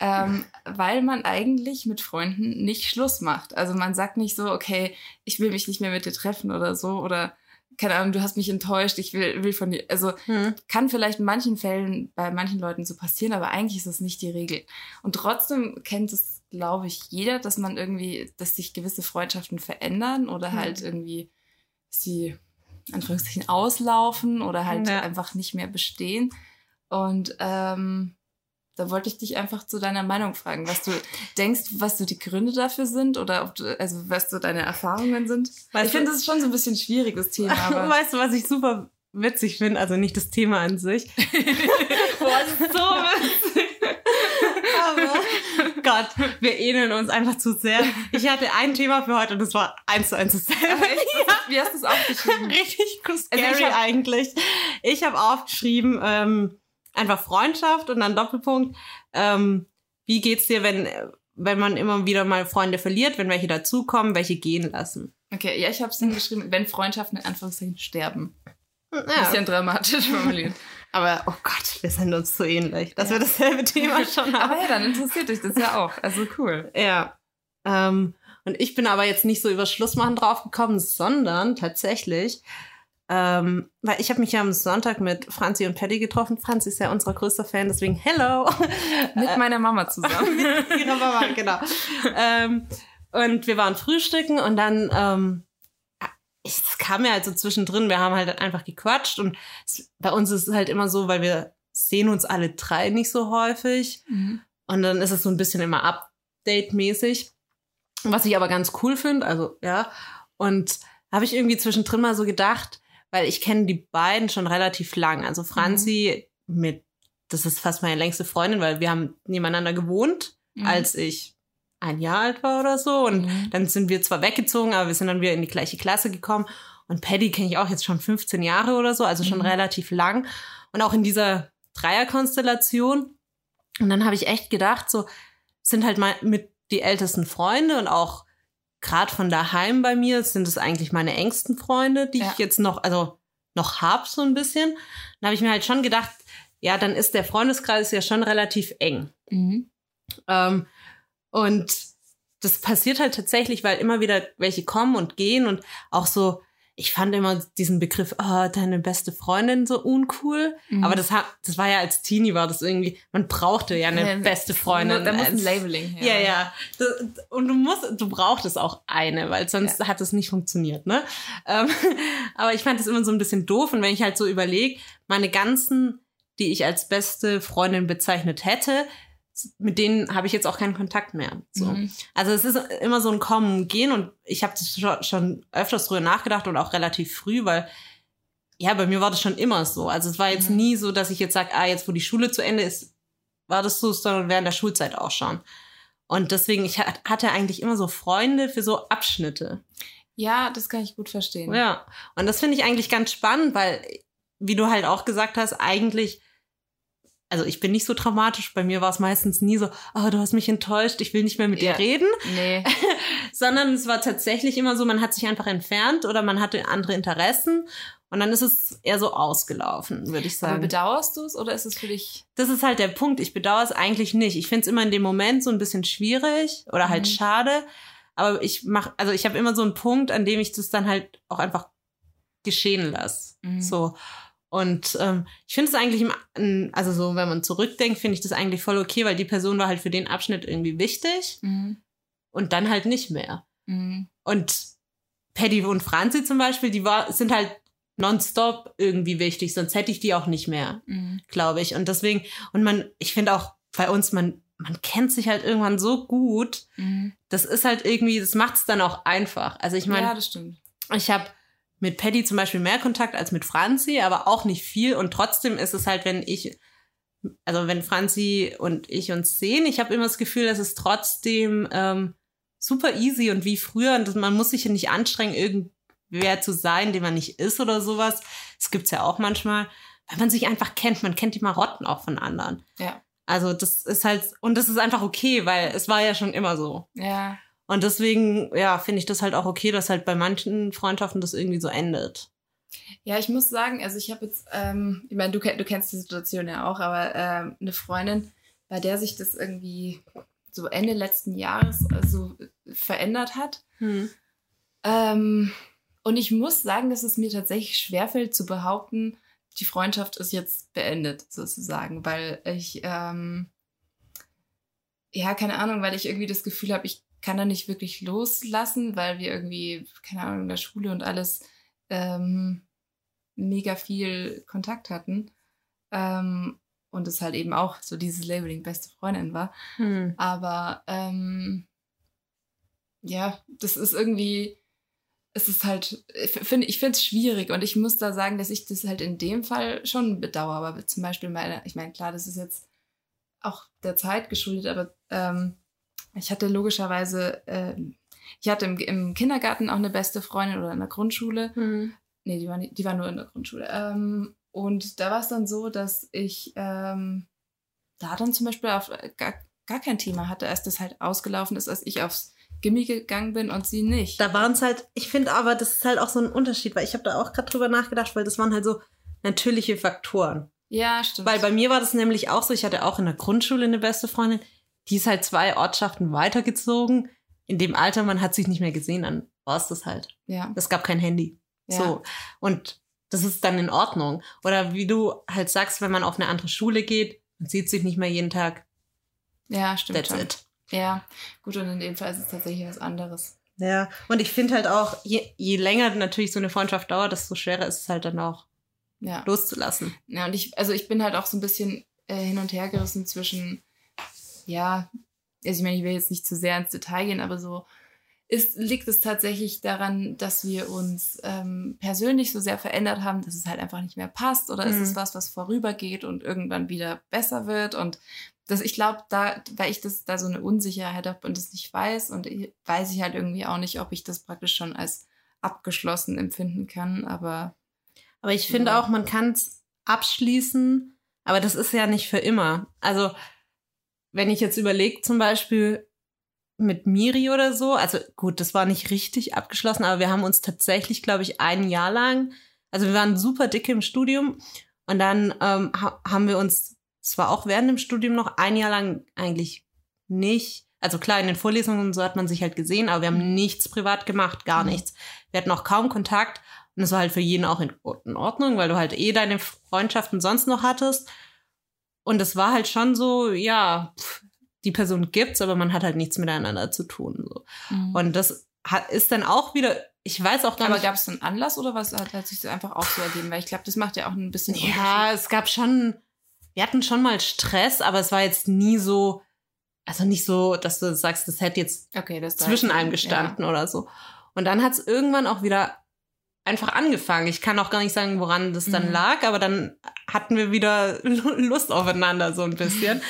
Ähm, weil man eigentlich mit Freunden nicht Schluss macht. Also man sagt nicht so, okay, ich will mich nicht mehr mit dir treffen oder so oder keine Ahnung, du hast mich enttäuscht, ich will, will von dir. Also Hm. kann vielleicht in manchen Fällen bei manchen Leuten so passieren, aber eigentlich ist das nicht die Regel. Und trotzdem kennt es, glaube ich, jeder, dass man irgendwie, dass sich gewisse Freundschaften verändern oder Hm. halt irgendwie sie Anführungszeichen auslaufen oder halt Ja. einfach nicht mehr bestehen. Und ähm, da wollte ich dich einfach zu deiner Meinung fragen, was du denkst, was so die Gründe dafür sind oder ob du, also was so deine Erfahrungen sind. Weißt ich finde, das ist schon so ein bisschen schwieriges Thema, aber weißt du, was ich super witzig finde? Also nicht das Thema an sich. Boah, das ist so witzig. Aber Gott, wir ähneln uns einfach zu sehr. Ich hatte ein Thema für heute und das war eins zu eins dasselbe. Wie hast du es aufgeschrieben? Richtig scary Also ich hab- eigentlich. Ich habe aufgeschrieben, ähm, einfach Freundschaft und dann Doppelpunkt. Ähm, wie geht's dir, wenn, wenn man immer wieder mal Freunde verliert, wenn welche dazukommen, welche gehen lassen? Okay, ja, ich habe es hingeschrieben, wenn Freundschaften in Anführungszeichen sterben. Ja. Bisschen dramatisch formuliert. Aber, oh Gott, wir sind uns so ähnlich, dass wir dasselbe Thema schon haben. Aber ja, dann interessiert dich das ja auch. Also cool. Ja. Ähm, und ich bin aber jetzt nicht so über Schlussmachen draufgekommen, sondern tatsächlich, ähm, weil ich habe mich ja am Sonntag mit Franzi und Patty getroffen. Franzi ist ja unser größter Fan, deswegen hello. Mit meiner Mama zusammen. Ihre Mama, genau. ähm, und wir waren frühstücken und dann, ähm, es kam ja halt so zwischendrin, wir haben halt einfach gequatscht und es, bei uns ist es halt immer so, weil wir sehen uns alle drei nicht so häufig. Mhm. Und dann ist es so ein bisschen immer Update-mäßig. Was ich aber ganz cool finde, also ja. Und habe ich irgendwie zwischendrin mal so gedacht, weil ich kenne die beiden schon relativ lang. Also Franzi mit, das ist fast meine längste Freundin, weil wir haben nebeneinander gewohnt, Mhm. als ich ein Jahr alt war oder so. Und Mhm. dann sind wir zwar weggezogen, aber wir sind dann wieder in die gleiche Klasse gekommen. Und Paddy kenne ich auch jetzt schon 15 Jahre oder so, also schon Mhm. relativ lang. Und auch in dieser Dreierkonstellation. Und dann habe ich echt gedacht, so sind halt mal mit die ältesten Freunde und auch gerade von daheim bei mir sind es eigentlich meine engsten Freunde, die Ja. ich jetzt noch, also noch hab so ein bisschen. Dann habe ich mir halt schon gedacht, ja, dann ist der Freundeskreis ja schon relativ eng. Mhm. Ähm, und das passiert halt tatsächlich, weil immer wieder welche kommen und gehen und auch so, ich fand immer diesen Begriff, oh, deine beste Freundin so uncool. Mhm. Aber das hat, das war ja als Teenie war das irgendwie, man brauchte ja eine Ja, beste Freundin. Da muss ein Labeling her. ja, ja. Das- Und du musst, du brauchtest auch eine, weil sonst hat es nicht funktioniert, ne? Ähm, aber ich fand das immer so ein bisschen doof. Und wenn ich halt so überlege, meine ganzen, die ich als beste Freundin bezeichnet hätte, mit denen habe ich jetzt auch keinen Kontakt mehr. So. Mhm. Also es ist immer so ein Kommen und Gehen und ich habe das schon, öfters drüber nachgedacht und auch relativ früh, weil ja, bei mir war das schon immer so. Also es war jetzt Mhm. nie so, dass ich jetzt sage, ah, jetzt wo die Schule zu Ende ist, war das so, sondern während der Schulzeit auch schon. Und deswegen, ich hat- hatte eigentlich immer so Freunde für so Abschnitte. ja, das kann ich gut verstehen. Ja. Und das finde ich eigentlich ganz spannend, weil, wie du halt auch gesagt hast, eigentlich, also ich bin nicht so traumatisch. Bei mir war es meistens nie so, oh, du hast mich enttäuscht, ich will nicht mehr mit Ja. dir reden. Nee. Sondern es war tatsächlich immer so, man hat sich einfach entfernt oder man hatte andere Interessen. Und dann ist es eher so ausgelaufen, würde ich Aber sagen. bedauerst du es oder ist es für dich? das ist halt der Punkt. Ich bedauere es eigentlich nicht. Ich finde es immer in dem Moment so ein bisschen schwierig oder halt Mhm. schade. Aber ich mach, also ich habe immer so einen Punkt, an dem ich das dann halt auch einfach geschehen lasse. Mhm. So. Und ähm, ich finde es eigentlich, im, also so, wenn man zurückdenkt, finde ich das eigentlich voll okay, weil die Person war halt für den Abschnitt irgendwie wichtig Mhm. und dann halt nicht mehr. Mhm. Und Paddy und Franzi zum Beispiel, die war, sind halt nonstop irgendwie wichtig, sonst hätte ich die auch nicht mehr Mhm. glaube ich. Und deswegen, und man, ich finde auch bei uns, man, man kennt sich halt irgendwann so gut. Mhm. Das ist halt irgendwie, das macht es dann auch einfach. Also ich meine, ja, das stimmt. ich habe mit Paddy zum Beispiel mehr Kontakt als mit Franzi, aber auch nicht viel. Und trotzdem ist es halt, wenn ich, also wenn Franzi und ich uns sehen, ich habe immer das Gefühl, dass es trotzdem ähm, super easy und wie früher. Und man muss sich ja nicht anstrengen, irgendwer zu sein, den man nicht ist oder sowas. Das gibt's ja auch manchmal, weil man sich einfach kennt. Man kennt die Marotten auch von anderen. Ja. Also das ist halt, und das ist einfach okay, weil es war ja schon immer so. Ja. Und deswegen, ja, finde ich das halt auch okay, dass halt bei manchen Freundschaften das irgendwie so endet. Ja, ich muss sagen, also ich habe jetzt, ähm, ich meine, du, du kennst die Situation ja auch, aber ähm, eine Freundin, bei der sich das irgendwie so Ende letzten Jahres äh, so verändert hat. Hm. Ähm, und ich muss sagen, dass es mir tatsächlich schwerfällt zu behaupten, die Freundschaft ist jetzt beendet, sozusagen, weil ich, ähm, ja, keine Ahnung, weil ich irgendwie das Gefühl habe, ich kann da nicht wirklich loslassen, weil wir irgendwie, keine Ahnung, in der Schule und alles ähm, mega viel Kontakt hatten. Ähm, und es halt eben auch so dieses Labeling beste Freundin war. Hm. Aber ähm, ja, das ist irgendwie, es ist halt, ich finde ich finde es schwierig und ich muss da sagen, dass ich das halt in dem Fall schon bedauere. Aber zum Beispiel meine, ich meine, klar, das ist jetzt auch der Zeit geschuldet, aber ähm, ich hatte logischerweise, äh, ich hatte im, im Kindergarten auch eine beste Freundin oder in der Grundschule. Hm. Nee, die war, nicht, die war nur in der Grundschule. Ähm, und da war es dann so, dass ich ähm, da dann zum Beispiel auf äh, gar, gar kein Thema hatte, als das halt ausgelaufen ist, als ich aufs Gimmi gegangen bin und sie nicht. Da waren es halt, ich finde aber, das ist halt auch so ein Unterschied, weil ich habe da auch gerade drüber nachgedacht, weil das waren halt so natürliche Faktoren. ja, stimmt. Weil bei mir war das nämlich auch so, ich hatte auch in der Grundschule eine beste Freundin, die ist halt zwei Ortschaften weitergezogen. In dem Alter, man hat sich nicht mehr gesehen, dann war es das halt. ja. Es gab kein Handy. Ja. So. Und das ist dann in Ordnung. Oder wie du halt sagst, wenn man auf eine andere Schule geht, man sieht sich nicht mehr jeden Tag. ja, stimmt. That's schon. it. Ja, gut, und in dem Fall ist es tatsächlich was anderes. Ja. Und ich finde halt auch, je, je länger natürlich so eine Freundschaft dauert, desto schwerer ist es halt dann auch Ja. loszulassen. Ja, und ich, also ich bin halt auch so ein bisschen äh, hin und her gerissen zwischen, ja, also ich meine, ich will jetzt nicht zu sehr ins Detail gehen, aber so ist, liegt es tatsächlich daran, dass wir uns ähm, persönlich so sehr verändert haben, dass es halt einfach nicht mehr passt oder ist Mhm. es was, was vorübergeht und irgendwann wieder besser wird und das, ich glaube, da, weil ich das da so eine Unsicherheit habe und es nicht weiß und ich- weiß ich halt irgendwie auch nicht, ob ich das praktisch schon als abgeschlossen empfinden kann, aber Aber ich finde Ja. auch, man kann es abschließen, aber das ist ja nicht für immer. Also, wenn ich jetzt überlege, zum Beispiel mit Miri oder so, also gut, das war nicht richtig abgeschlossen, aber wir haben uns tatsächlich, glaube ich, ein Jahr lang, also wir waren super dicke im Studium und dann ähm, ha haben wir uns, es war auch während dem Studium noch ein Jahr lang eigentlich nicht, also klar, in den Vorlesungen und so hat man sich halt gesehen, aber wir haben nichts privat gemacht, gar Mhm. nichts. Wir hatten auch kaum Kontakt und das war halt für jeden auch in, in Ordnung, weil du halt eh deine Freundschaften sonst noch hattest. Und es war halt schon so, ja, pff, die Person gibt's, aber man hat halt nichts miteinander zu tun. So. Und das hat, ist dann auch wieder, ich weiß auch gar aber nicht. gab es einen Anlass oder was hat, hat sich das einfach auch so ergeben? Weil ich glaube, das macht ja auch ein bisschen Ja, es gab schon, wir hatten schon mal Stress, aber es war jetzt nie so, also nicht so, dass du sagst, das hätte jetzt. Okay, das zwischen einem gestanden oder so. Und dann hat es irgendwann auch wieder einfach angefangen. Ich kann auch gar nicht sagen, woran das dann Mhm. lag, aber dann hatten wir wieder Lust aufeinander so ein bisschen.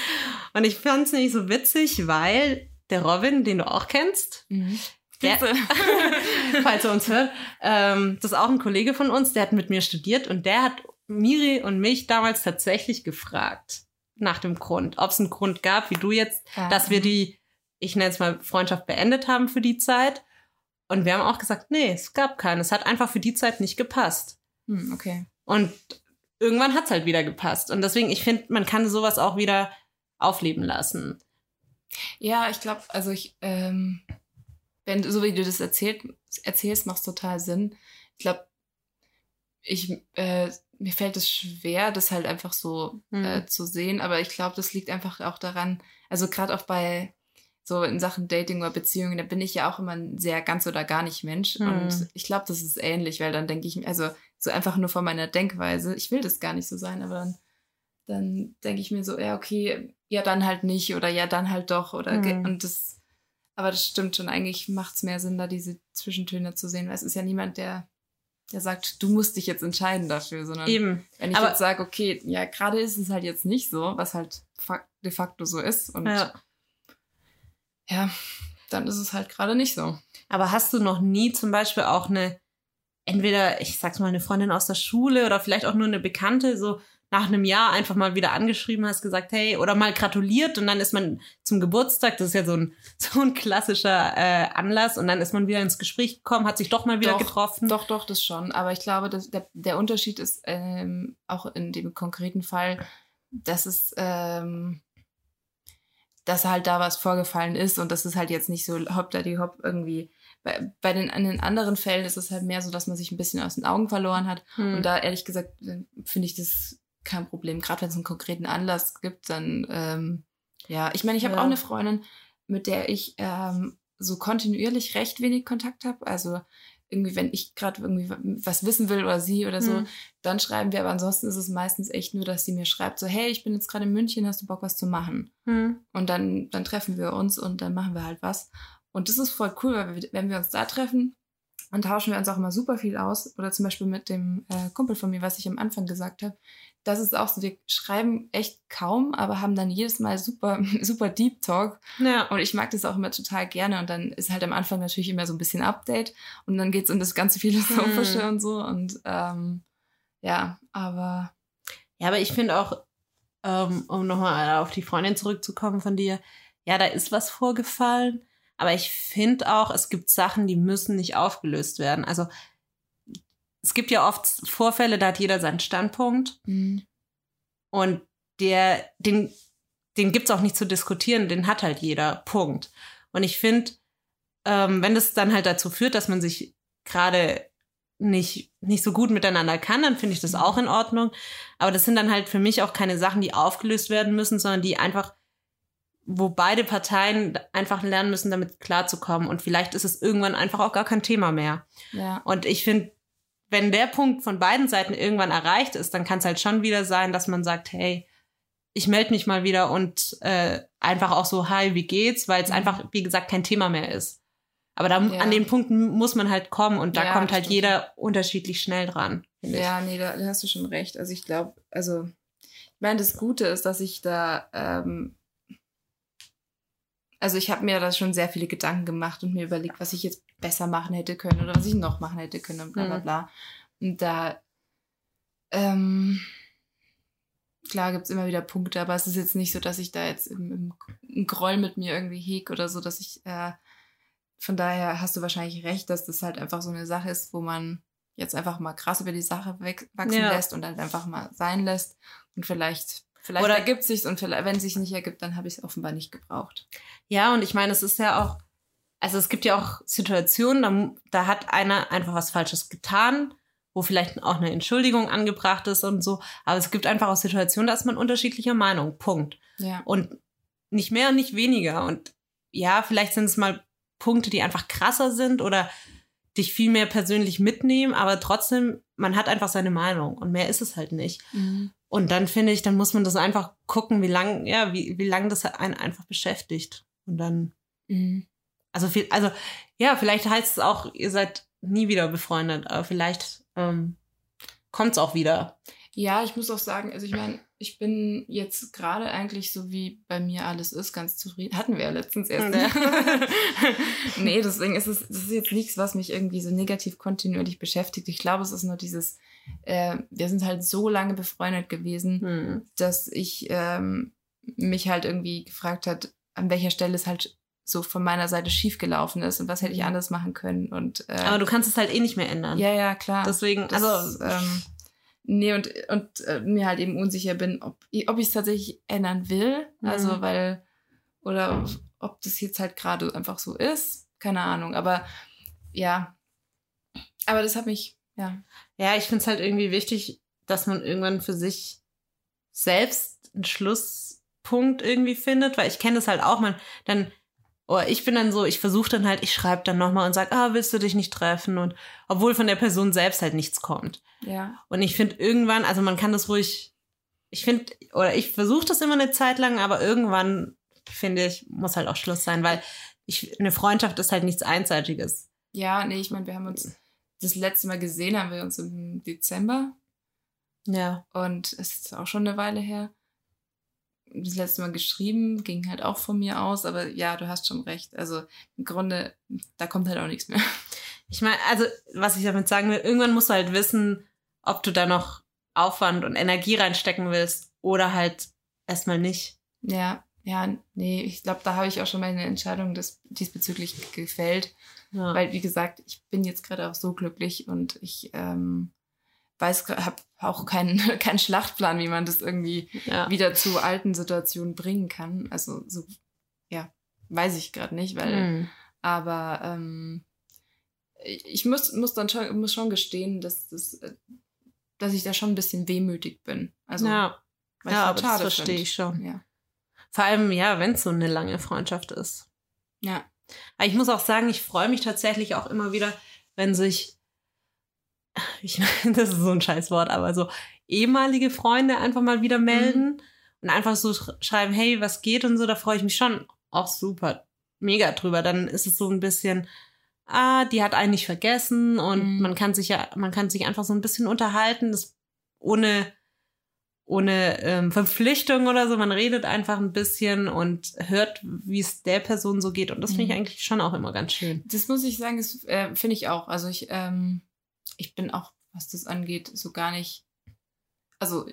Und ich fand es nicht so witzig, weil der Robin, den du auch kennst. Mhm. der, falls er uns hört, ähm, das ist auch ein Kollege von uns, der hat mit mir studiert und der hat Miri und mich damals tatsächlich gefragt nach dem Grund, ob es einen Grund gab, wie du jetzt Ja. dass wir die, ich nenne es mal, Freundschaft beendet haben für die Zeit. Und wir haben auch gesagt, nee, es gab keinen. Es hat einfach für die Zeit nicht gepasst. Hm, okay. Und irgendwann hat es halt wieder gepasst. Und deswegen, ich finde, man kann sowas auch wieder aufleben lassen. Ja, ich glaube, also ich, ähm, wenn so wie du das erzählt, erzählst, macht total Sinn. Ich glaube, ich, äh, mir fällt es schwer, das halt einfach so Hm. äh, zu sehen, aber ich glaube, das liegt einfach auch daran, also gerade auch bei so in Sachen Dating oder Beziehungen, da bin ich ja auch immer ein sehr ganz oder gar nicht Mensch. Hm. Und ich glaube, das ist ähnlich, weil dann denke ich, also so einfach nur von meiner Denkweise, ich will das gar nicht so sein, aber dann, dann denke ich mir so, ja, okay, ja, dann halt nicht oder ja, dann halt doch oder Hm. und das, aber das stimmt schon, eigentlich macht es mehr Sinn, da diese Zwischentöne zu sehen, weil es ist ja niemand, der, der sagt, du musst dich jetzt entscheiden dafür, sondern Eben. wenn ich Aber- jetzt sage, okay, ja, gerade ist es halt jetzt nicht so, was halt de facto so ist. Und ja, Ja. dann ist es halt gerade nicht so. Aber hast du noch nie zum Beispiel auch eine, entweder, ich sag's mal, eine Freundin aus der Schule oder vielleicht auch nur eine Bekannte, so nach einem Jahr einfach mal wieder angeschrieben hast, gesagt, hey, oder mal gratuliert und dann ist man zum Geburtstag, das ist ja so ein, so ein klassischer äh, Anlass und dann ist man wieder ins Gespräch gekommen, hat sich doch mal wieder Doch, getroffen. Doch, doch, das schon. Aber ich glaube, dass der, der Unterschied ist ähm, auch in dem konkreten Fall, dass es, ähm, dass halt da was vorgefallen ist und das ist halt jetzt nicht so hopp da die hopp irgendwie. Bei, bei den, an den anderen Fällen ist es halt mehr so, dass man sich ein bisschen aus den Augen verloren hat. Hm. Und da ehrlich gesagt äh, finde ich das kein Problem. Gerade wenn es einen konkreten Anlass gibt, dann ähm, ja. Ich meine, ich habe Ja. auch eine Freundin, mit der ich ähm, so kontinuierlich recht wenig Kontakt habe. Also irgendwie, wenn ich gerade irgendwie was wissen will oder sie oder so, Hm. dann schreiben wir. Aber ansonsten ist es meistens echt nur, dass sie mir schreibt, so, hey, ich bin jetzt gerade in München, hast du Bock, was zu machen? Hm. Und dann, dann treffen wir uns und dann machen wir halt was. Und das ist voll cool, weil wir, wenn wir uns da treffen, dann tauschen wir uns auch immer super viel aus. Oder zum Beispiel mit dem äh, Kumpel von mir, was ich am Anfang gesagt habe. Das ist auch so, wir schreiben echt kaum, aber haben dann jedes Mal super, super Deep Talk. Ja. Und ich mag das auch immer total gerne. Und dann ist halt am Anfang natürlich immer so ein bisschen Update. Und dann geht's um das ganze Philosophische Hm. und so. Und ähm, ja, aber Ja, aber ich finde auch, ähm, um nochmal auf die Freundin zurückzukommen von dir, ja, da ist was vorgefallen. Aber ich finde auch, es gibt Sachen, die müssen nicht aufgelöst werden. Also es gibt ja oft Vorfälle, da hat jeder seinen Standpunkt mh, und der, den, den gibt's auch nicht zu diskutieren, den hat halt jeder. Punkt. Und ich finde, ähm, wenn das dann halt dazu führt, dass man sich gerade nicht, nicht so gut miteinander kann, dann finde ich das auch in Ordnung. Aber das sind dann halt für mich auch keine Sachen, die aufgelöst werden müssen, sondern die einfach, wo beide Parteien einfach lernen müssen, damit klarzukommen. Und vielleicht ist es irgendwann einfach auch gar kein Thema mehr. ja. Und ich finde, wenn der Punkt von beiden Seiten irgendwann erreicht ist, dann kann es halt schon wieder sein, dass man sagt, hey, ich melde mich mal wieder und äh, einfach auch so, hi, wie geht's? Weil es Mhm. einfach, wie gesagt, kein Thema mehr ist. Aber da, Ja. an den Punkten muss man halt kommen und da Ja, kommt halt stimmt. jeder unterschiedlich schnell dran. Ja, nee, da, da hast du schon recht. Also ich glaube, also ich meine, das Gute ist, dass ich da, ähm, also ich habe mir da schon sehr viele Gedanken gemacht und mir überlegt, was ich jetzt besser machen hätte können oder was ich noch machen hätte können und bla bla Mhm. bla. Und da, ähm, klar gibt's immer wieder Punkte, aber es ist jetzt nicht so, dass ich da jetzt im, im, einen Groll mit mir irgendwie heg oder so, dass ich, äh, von daher hast du wahrscheinlich recht, dass das halt einfach so eine Sache ist, wo man jetzt einfach mal krass über die Sache wachsen Ja. lässt und dann einfach mal sein lässt. Und vielleicht, vielleicht Oder- ergibt sich's und vielleicht, wenn es sich nicht ergibt, dann habe ich es offenbar nicht gebraucht. Ja, und ich meine, es ist ja auch, also es gibt ja auch Situationen, da, da hat einer einfach was Falsches getan, wo vielleicht auch eine Entschuldigung angebracht ist und so. Aber es gibt einfach auch Situationen, da ist man unterschiedlicher Meinung. Punkt. Ja. Und nicht mehr und nicht weniger. Und ja, vielleicht sind es mal Punkte, die einfach krasser sind oder dich viel mehr persönlich mitnehmen, aber trotzdem, man hat einfach seine Meinung und mehr ist es halt nicht. Mhm. Und dann finde ich, dann muss man das einfach gucken, wie lang, ja, wie, wie lang das einen einfach beschäftigt. Und dann, Mhm. also viel, also ja, vielleicht heißt es auch, ihr seid nie wieder befreundet, aber vielleicht ähm, kommt es auch wieder. Ja, ich muss auch sagen, also ich meine, ich bin jetzt gerade eigentlich so wie bei mir alles ist, ganz zufrieden. Hatten wir ja letztens erst. Ja. nee, deswegen ist es, das ist jetzt nichts, was mich irgendwie so negativ kontinuierlich beschäftigt. Ich glaube, es ist nur dieses, äh, wir sind halt so lange befreundet gewesen, Hm. dass ich ähm, mich halt irgendwie gefragt hat, an welcher Stelle es halt so von meiner Seite schiefgelaufen ist und was hätte ich anders machen können. Und äh, Aber du kannst es halt eh nicht mehr ändern. ja, ja, klar. Deswegen, Das, also, ähm, nee, und, und äh, mir halt eben unsicher bin, ob, ich- ob ich es tatsächlich ändern will. Also, Mhm. weil, oder ob, ob das jetzt halt gerade einfach so ist. Keine Ahnung. Aber ja. Aber das hat mich, ja. ja, ich finde es halt irgendwie wichtig, dass man irgendwann für sich selbst einen Schlusspunkt irgendwie findet, weil ich kenne das halt auch, man dann oder ich bin dann so, ich versuche dann halt, ich schreibe dann nochmal und sag, ah, willst du dich nicht treffen? Und obwohl von der Person selbst halt nichts kommt. Ja. Und ich finde irgendwann, also man kann das ruhig, ich finde, oder ich versuche das immer eine Zeit lang, aber irgendwann finde ich, muss halt auch Schluss sein, weil ich, eine Freundschaft ist halt nichts Einseitiges. Ja, nee, ich meine, wir haben uns das letzte Mal gesehen, haben wir uns im Dezember. Ja. Und es ist auch schon eine Weile her. Das letzte Mal geschrieben, ging halt auch von mir aus, aber ja, du hast schon recht. Also im Grunde, da kommt halt auch nichts mehr. Ich meine, also, was ich damit sagen will, irgendwann musst du halt wissen, ob du da noch Aufwand und Energie reinstecken willst oder halt erstmal nicht. Ja, ja, nee, ich glaube, da habe ich auch schon meine Entscheidung des, diesbezüglich gefällt. Ja. Weil, wie gesagt, ich bin jetzt gerade auch so glücklich und ich ähm, weiß, habe auch keinen keinen Schlachtplan, wie man das irgendwie ja. wieder zu alten Situationen bringen kann. Also so ja, weiß ich gerade nicht, weil, Hm. aber ähm, ich muss, muss dann schon, muss schon gestehen, dass, das, äh, dass ich da schon ein bisschen wehmütig bin. Also, ja, ja aber das find. verstehe ich schon. Ja. Vor allem, ja, wenn es so eine lange Freundschaft ist. Ja. Aber ich muss auch sagen, ich freue mich tatsächlich auch immer wieder, wenn sich, ich, das ist so ein Scheißwort, aber so ehemalige Freunde einfach mal wieder melden und einfach so sch- schreiben, hey, was geht und so, da freue ich mich schon auch super, mega drüber. Dann ist es so ein bisschen, ah, die hat einen nicht vergessen und Mhm. man kann sich ja, man kann sich einfach so ein bisschen unterhalten, das ohne ohne ähm, Verpflichtung oder so. Man redet einfach ein bisschen und hört, wie es der Person so geht. Und das finde ich Mhm. eigentlich schon auch immer ganz schön. Das muss ich sagen, das äh, finde ich auch. Also ich, ähm, ich bin auch, was das angeht, so gar nicht. Also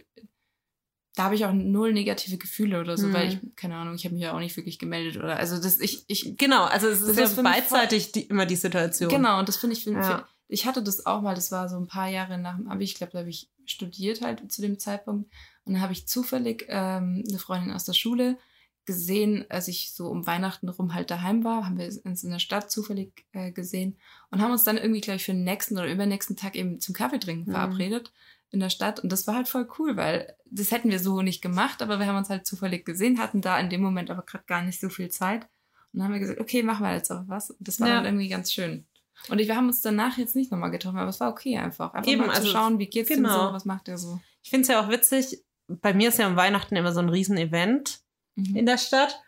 da habe ich auch null negative Gefühle oder so, Mhm. weil ich, keine Ahnung, ich habe mich ja auch nicht wirklich gemeldet oder also das, ich, ich, Genau, also es ist ja beidseitig die, immer die Situation. genau, und das finde ich, find, Ja. ich hatte das auch mal, das war so ein paar Jahre nach dem Abi, ich glaube, da habe ich studiert halt zu dem Zeitpunkt und dann habe ich zufällig ähm, eine Freundin aus der Schule gesehen, als ich so um Weihnachten rum halt daheim war, haben wir uns in der Stadt zufällig äh, gesehen und haben uns dann irgendwie, glaube ich, für den nächsten oder übernächsten Tag eben zum Kaffeetrinken Mhm. verabredet in der Stadt und das war halt voll cool, weil das hätten wir so nicht gemacht, aber wir haben uns halt zufällig gesehen, hatten da in dem Moment aber gerade gar nicht so viel Zeit und dann haben wir gesagt, okay, machen wir jetzt aber was und das war Ja. dann irgendwie ganz schön. Und wir haben uns danach jetzt nicht nochmal getroffen, aber es war okay einfach. Einfach Eben, mal zu also, schauen, wie geht's genau. dem so, was macht er so. Ich finde es ja auch witzig, bei mir ist ja um Weihnachten immer so ein Riesen-Event Mhm. in der Stadt.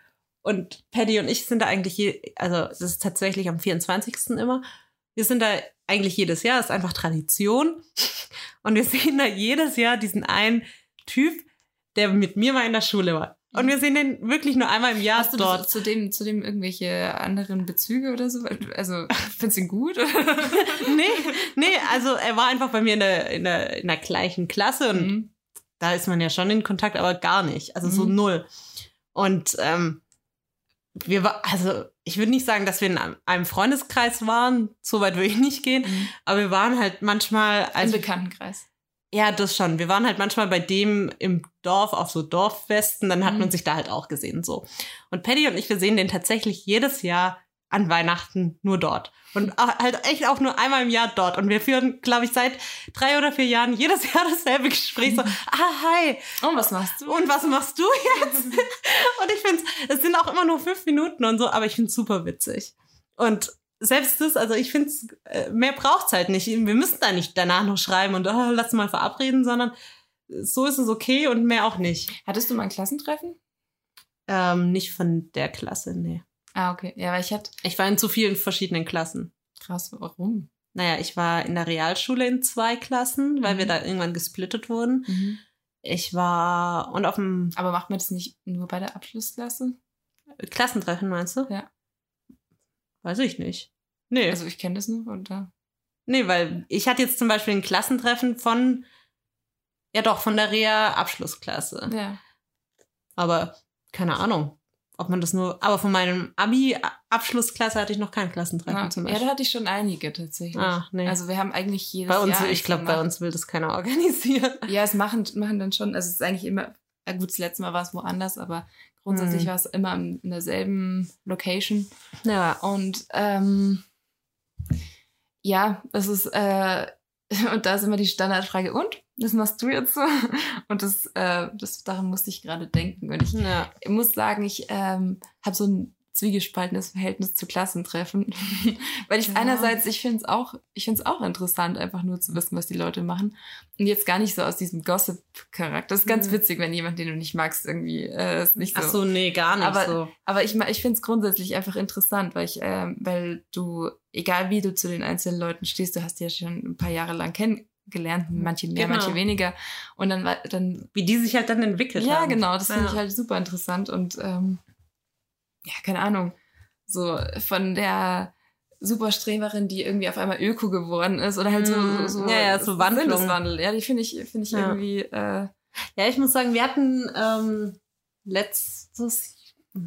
Und Paddy und ich sind da eigentlich, je, also das ist tatsächlich am 24. immer. Wir sind da eigentlich jedes Jahr, ist einfach Tradition. Und wir sehen da jedes Jahr diesen einen Typ, der mit mir mal in der Schule war. Und wir sehen den wirklich nur einmal im Jahr Hast du dort. das, zu, dem, zu dem irgendwelche anderen Bezüge oder so? Also, findest du ihn gut? nee, nee, also er war einfach bei mir in der, in der, in der gleichen Klasse und Mhm. da ist man ja schon in Kontakt, aber gar nicht. Also so Mhm. null. Und ähm, wir war, also ich würde nicht sagen, dass wir in einem- Freundeskreis waren, so weit würde ich nicht gehen, Mhm. aber wir waren halt manchmal, Im also Bekanntenkreis. ja, das schon. Wir waren halt manchmal bei dem im Dorf auf so Dorffesten, dann hat Mhm. man sich da halt auch gesehen so. Und Paddy und ich, wir sehen den tatsächlich jedes Jahr an Weihnachten nur dort. Und halt echt auch nur einmal im Jahr dort. Und wir führen, glaube ich, seit drei oder vier Jahren jedes Jahr dasselbe Gespräch. So, ah, hi. Und was machst du? Und was machst du jetzt? und ich finde, es sind auch immer nur fünf Minuten und so, aber ich finde es super witzig. Und selbst das, also ich finde, äh, mehr braucht's halt nicht. Wir müssen da nicht danach noch schreiben und oh, lass mal verabreden, sondern so ist es okay und mehr auch nicht. Hattest du mal ein Klassentreffen? Ähm, nicht von der Klasse, nee. Ah, okay. Ja, weil ich hatte. Ich war in zu vielen verschiedenen Klassen. Krass, warum? Naja, ich war in der Realschule in zwei Klassen, weil Mhm. wir da irgendwann gesplittet wurden. Ich war und auf dem Aber macht man das nicht nur bei der Abschlussklasse? Klassentreffen, meinst du? Ja. Weiß ich nicht. Nee. Also ich kenne das nur und da. Nee, weil ich hatte jetzt zum Beispiel ein Klassentreffen von, ja doch, von der Rea-Abschlussklasse. Ja. Aber keine Ahnung, ob man das nur, aber von meinem Abi-Abschlussklasse hatte ich noch kein Klassentreffen Ah, zum ja, da Beispiel. hatte ich schon einige tatsächlich. Ah, nee. Also wir haben eigentlich jedes bei uns, Jahr ich glaube, bei uns will das keiner organisieren. Ja, es machen, machen dann schon, also es ist eigentlich immer, gut, das letzte Mal war es woanders, aber grundsätzlich Mhm. war es immer in in derselben Location. Ja. Und ähm, ja, es ist, äh, und da ist immer die Standardfrage, und? Was machst du jetzt so? Und das, äh, das daran musste ich gerade denken. Und ich Ja. muss sagen, ich ähm, habe so ein zwiegespaltenes Verhältnis zu Klassentreffen. Weil ich Ja. einerseits, ich finde es auch, ich finde es auch interessant, einfach nur zu wissen, was die Leute machen. Und jetzt gar nicht so aus diesem Gossip-Charakter. Das ist ganz Mhm. witzig, wenn jemand, den du nicht magst, irgendwie äh, ist nicht so. Ach so, nee, gar nicht Aber- so. Aber ich, ich finde es grundsätzlich einfach interessant, weil ich, ähm, weil du, egal wie du zu den einzelnen Leuten stehst, du hast die ja schon ein paar Jahre lang kennengelernt, manche mehr, Genau. manche weniger. Und dann, wa- dann Wie die sich halt dann entwickelt ja, haben. genau, das finde Ja. ich halt super interessant und ähm, ja, keine Ahnung, so von der Superstreberin, die irgendwie auf einmal Öko geworden ist oder halt so, Mm, so, so, ja, ja, so Wandlung. Sinneswandel. Ja, die finde ich, finde ich Ja. irgendwie, äh, Ja, ich muss sagen, wir hatten ähm, letztes,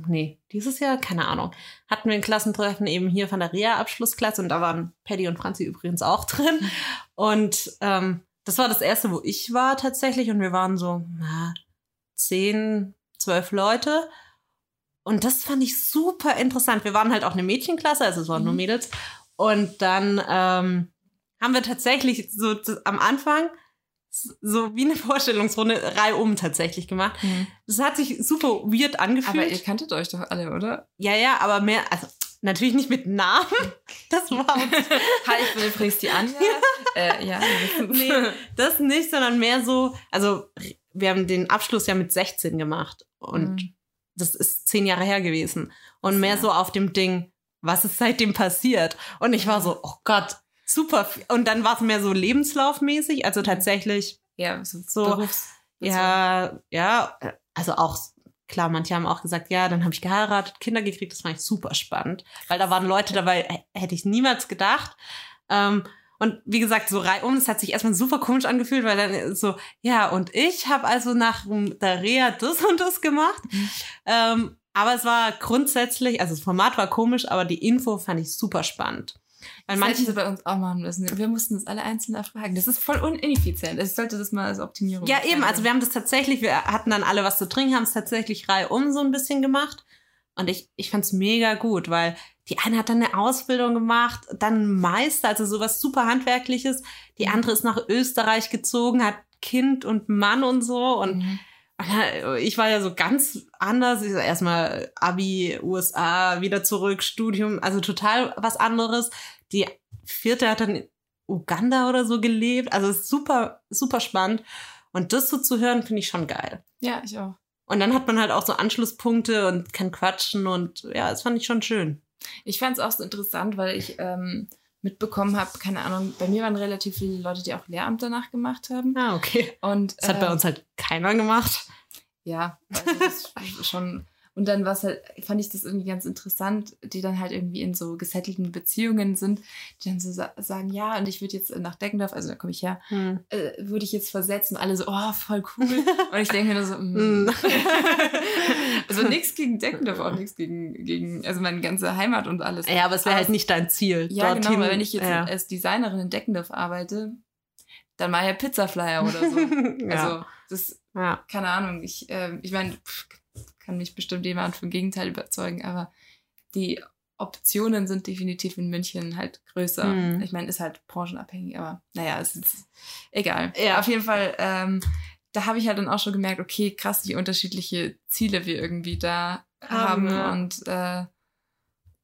nee, dieses Jahr, keine Ahnung, hatten wir ein Klassentreffen eben hier von der Rea-Abschlussklasse und da waren Paddy und Franzi übrigens auch drin. Und ähm, das war das erste, wo ich war tatsächlich und wir waren so, na, zehn, zwölf Leute. Und das fand ich super interessant. Wir waren halt auch eine Mädchenklasse, also es waren nur Mhm. Mädels. Und dann ähm, haben wir tatsächlich so am Anfang so wie eine Vorstellungsrunde reihum tatsächlich gemacht. Das hat sich super weird angefühlt. Aber ihr kanntet euch doch alle, oder? ja, ja, aber mehr, also natürlich nicht mit Namen. Das war uns Hi, ich bin übrigens die Anja. äh, ja, nee, das nicht, sondern mehr so, also wir haben den Abschluss ja mit 16 gemacht und Mhm. das ist zehn Jahre her gewesen. Und mehr Ja. so auf dem Ding, was ist seitdem passiert? Und ich war so, oh Gott, super. Und dann war es mehr so lebenslaufmäßig, also tatsächlich, Ja, so, So, ja, ja, also auch, klar, manche haben auch gesagt, ja, dann habe ich geheiratet, Kinder gekriegt, das fand ich super spannend, weil da waren Leute dabei, hätte ich niemals gedacht. Ähm, und wie gesagt, so reihum, das hat sich erstmal super komisch angefühlt, weil dann so, ja, und ich habe also nach der Reha das und das gemacht. Mhm. Ähm, aber es war grundsätzlich, also das Format war komisch, aber die Info fand ich super spannend. Weil Das hätten sie manche, bei uns auch machen müssen. Wir mussten das alle einzeln erfragen. Das ist voll ineffizient. Ich sollte das mal als Optimierung. ja eben, also wir haben das tatsächlich, wir hatten dann alle was zu trinken, haben es tatsächlich reihum so ein bisschen gemacht. Und ich, ich fand's mega gut, weil die eine hat dann eine Ausbildung gemacht, dann Meister, also sowas super Handwerkliches. Die Mhm. andere ist nach Österreich gezogen, hat Kind und Mann und so. Und Mhm. ich war ja so ganz anders. Ich so erstmal Abi, USA, wieder zurück, Studium, also total was anderes. Die vierte hat dann in Uganda oder so gelebt. Also super, super spannend. Und das so zu hören, finde ich schon geil. Ja, ich auch. Und dann hat man halt auch so Anschlusspunkte und kann quatschen und ja, das fand ich schon schön. Ich fand es auch so interessant, weil ich ähm, mitbekommen habe, keine Ahnung, bei mir waren relativ viele Leute, die auch Lehramt danach gemacht haben. Ah, okay. Und Das hat bei ähm, uns halt keiner gemacht. Ja, also das ist schon. Und dann was halt, fand ich das irgendwie ganz interessant, die dann halt irgendwie in so gesettelten Beziehungen sind, die dann so sa sagen, ja, und ich würde jetzt nach Deckendorf, also da komme ich her, Hm. äh, würde ich jetzt versetzen. Alle so, oh, voll cool. Und ich denke mir nur so, mm. Mm. also nichts gegen Deckendorf, auch nichts gegen, gegen, also meine ganze Heimat und alles. Ja, aber es wäre halt nicht dein Ziel. Ja, dorthin. genau, weil wenn ich jetzt ja. als Designerin in Deckendorf arbeite, dann mal ja Pizzaflyer oder so. ja. Also, das, ja. keine Ahnung, ich, äh, ich meine, kann mich bestimmt jemand vom Gegenteil überzeugen, aber die Optionen sind definitiv in München halt größer. Mhm. Ich meine, ist halt branchenabhängig, aber naja, es ist egal. Ja. Auf jeden Fall, ähm, da habe ich halt dann auch schon gemerkt, okay, krass, wie unterschiedliche Ziele wir irgendwie da Haben, haben. ja. Und äh,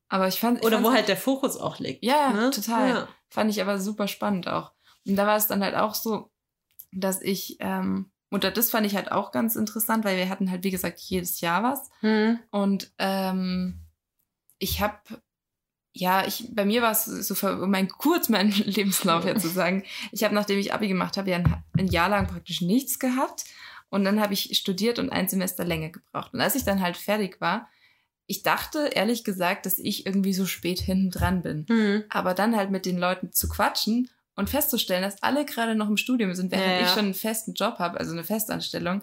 aber ich fand. Ich Oder wo halt der Fokus auch liegt. Ja, ne? total. Ja. Fand ich aber super spannend auch. Und da war es dann halt auch so, dass ich, ähm, und das fand ich halt auch ganz interessant, weil wir hatten halt, wie gesagt, jedes Jahr was. Hm. Und ähm, ich habe, ja, ich, bei mir war es so, für, um mein kurz meinen Lebenslauf jetzt zu sagen, ich habe, nachdem ich Abi gemacht habe, ja ein, ein Jahr lang praktisch nichts gehabt. Und dann habe ich studiert und ein Semester länger gebraucht. Und als ich dann halt fertig war, ich dachte ehrlich gesagt, dass ich irgendwie so spät hinten dran bin. Hm. Aber dann halt mit den Leuten zu quatschen und festzustellen, dass alle gerade noch im Studium sind, während Ja, ja. ich schon einen festen Job habe, also eine Festanstellung,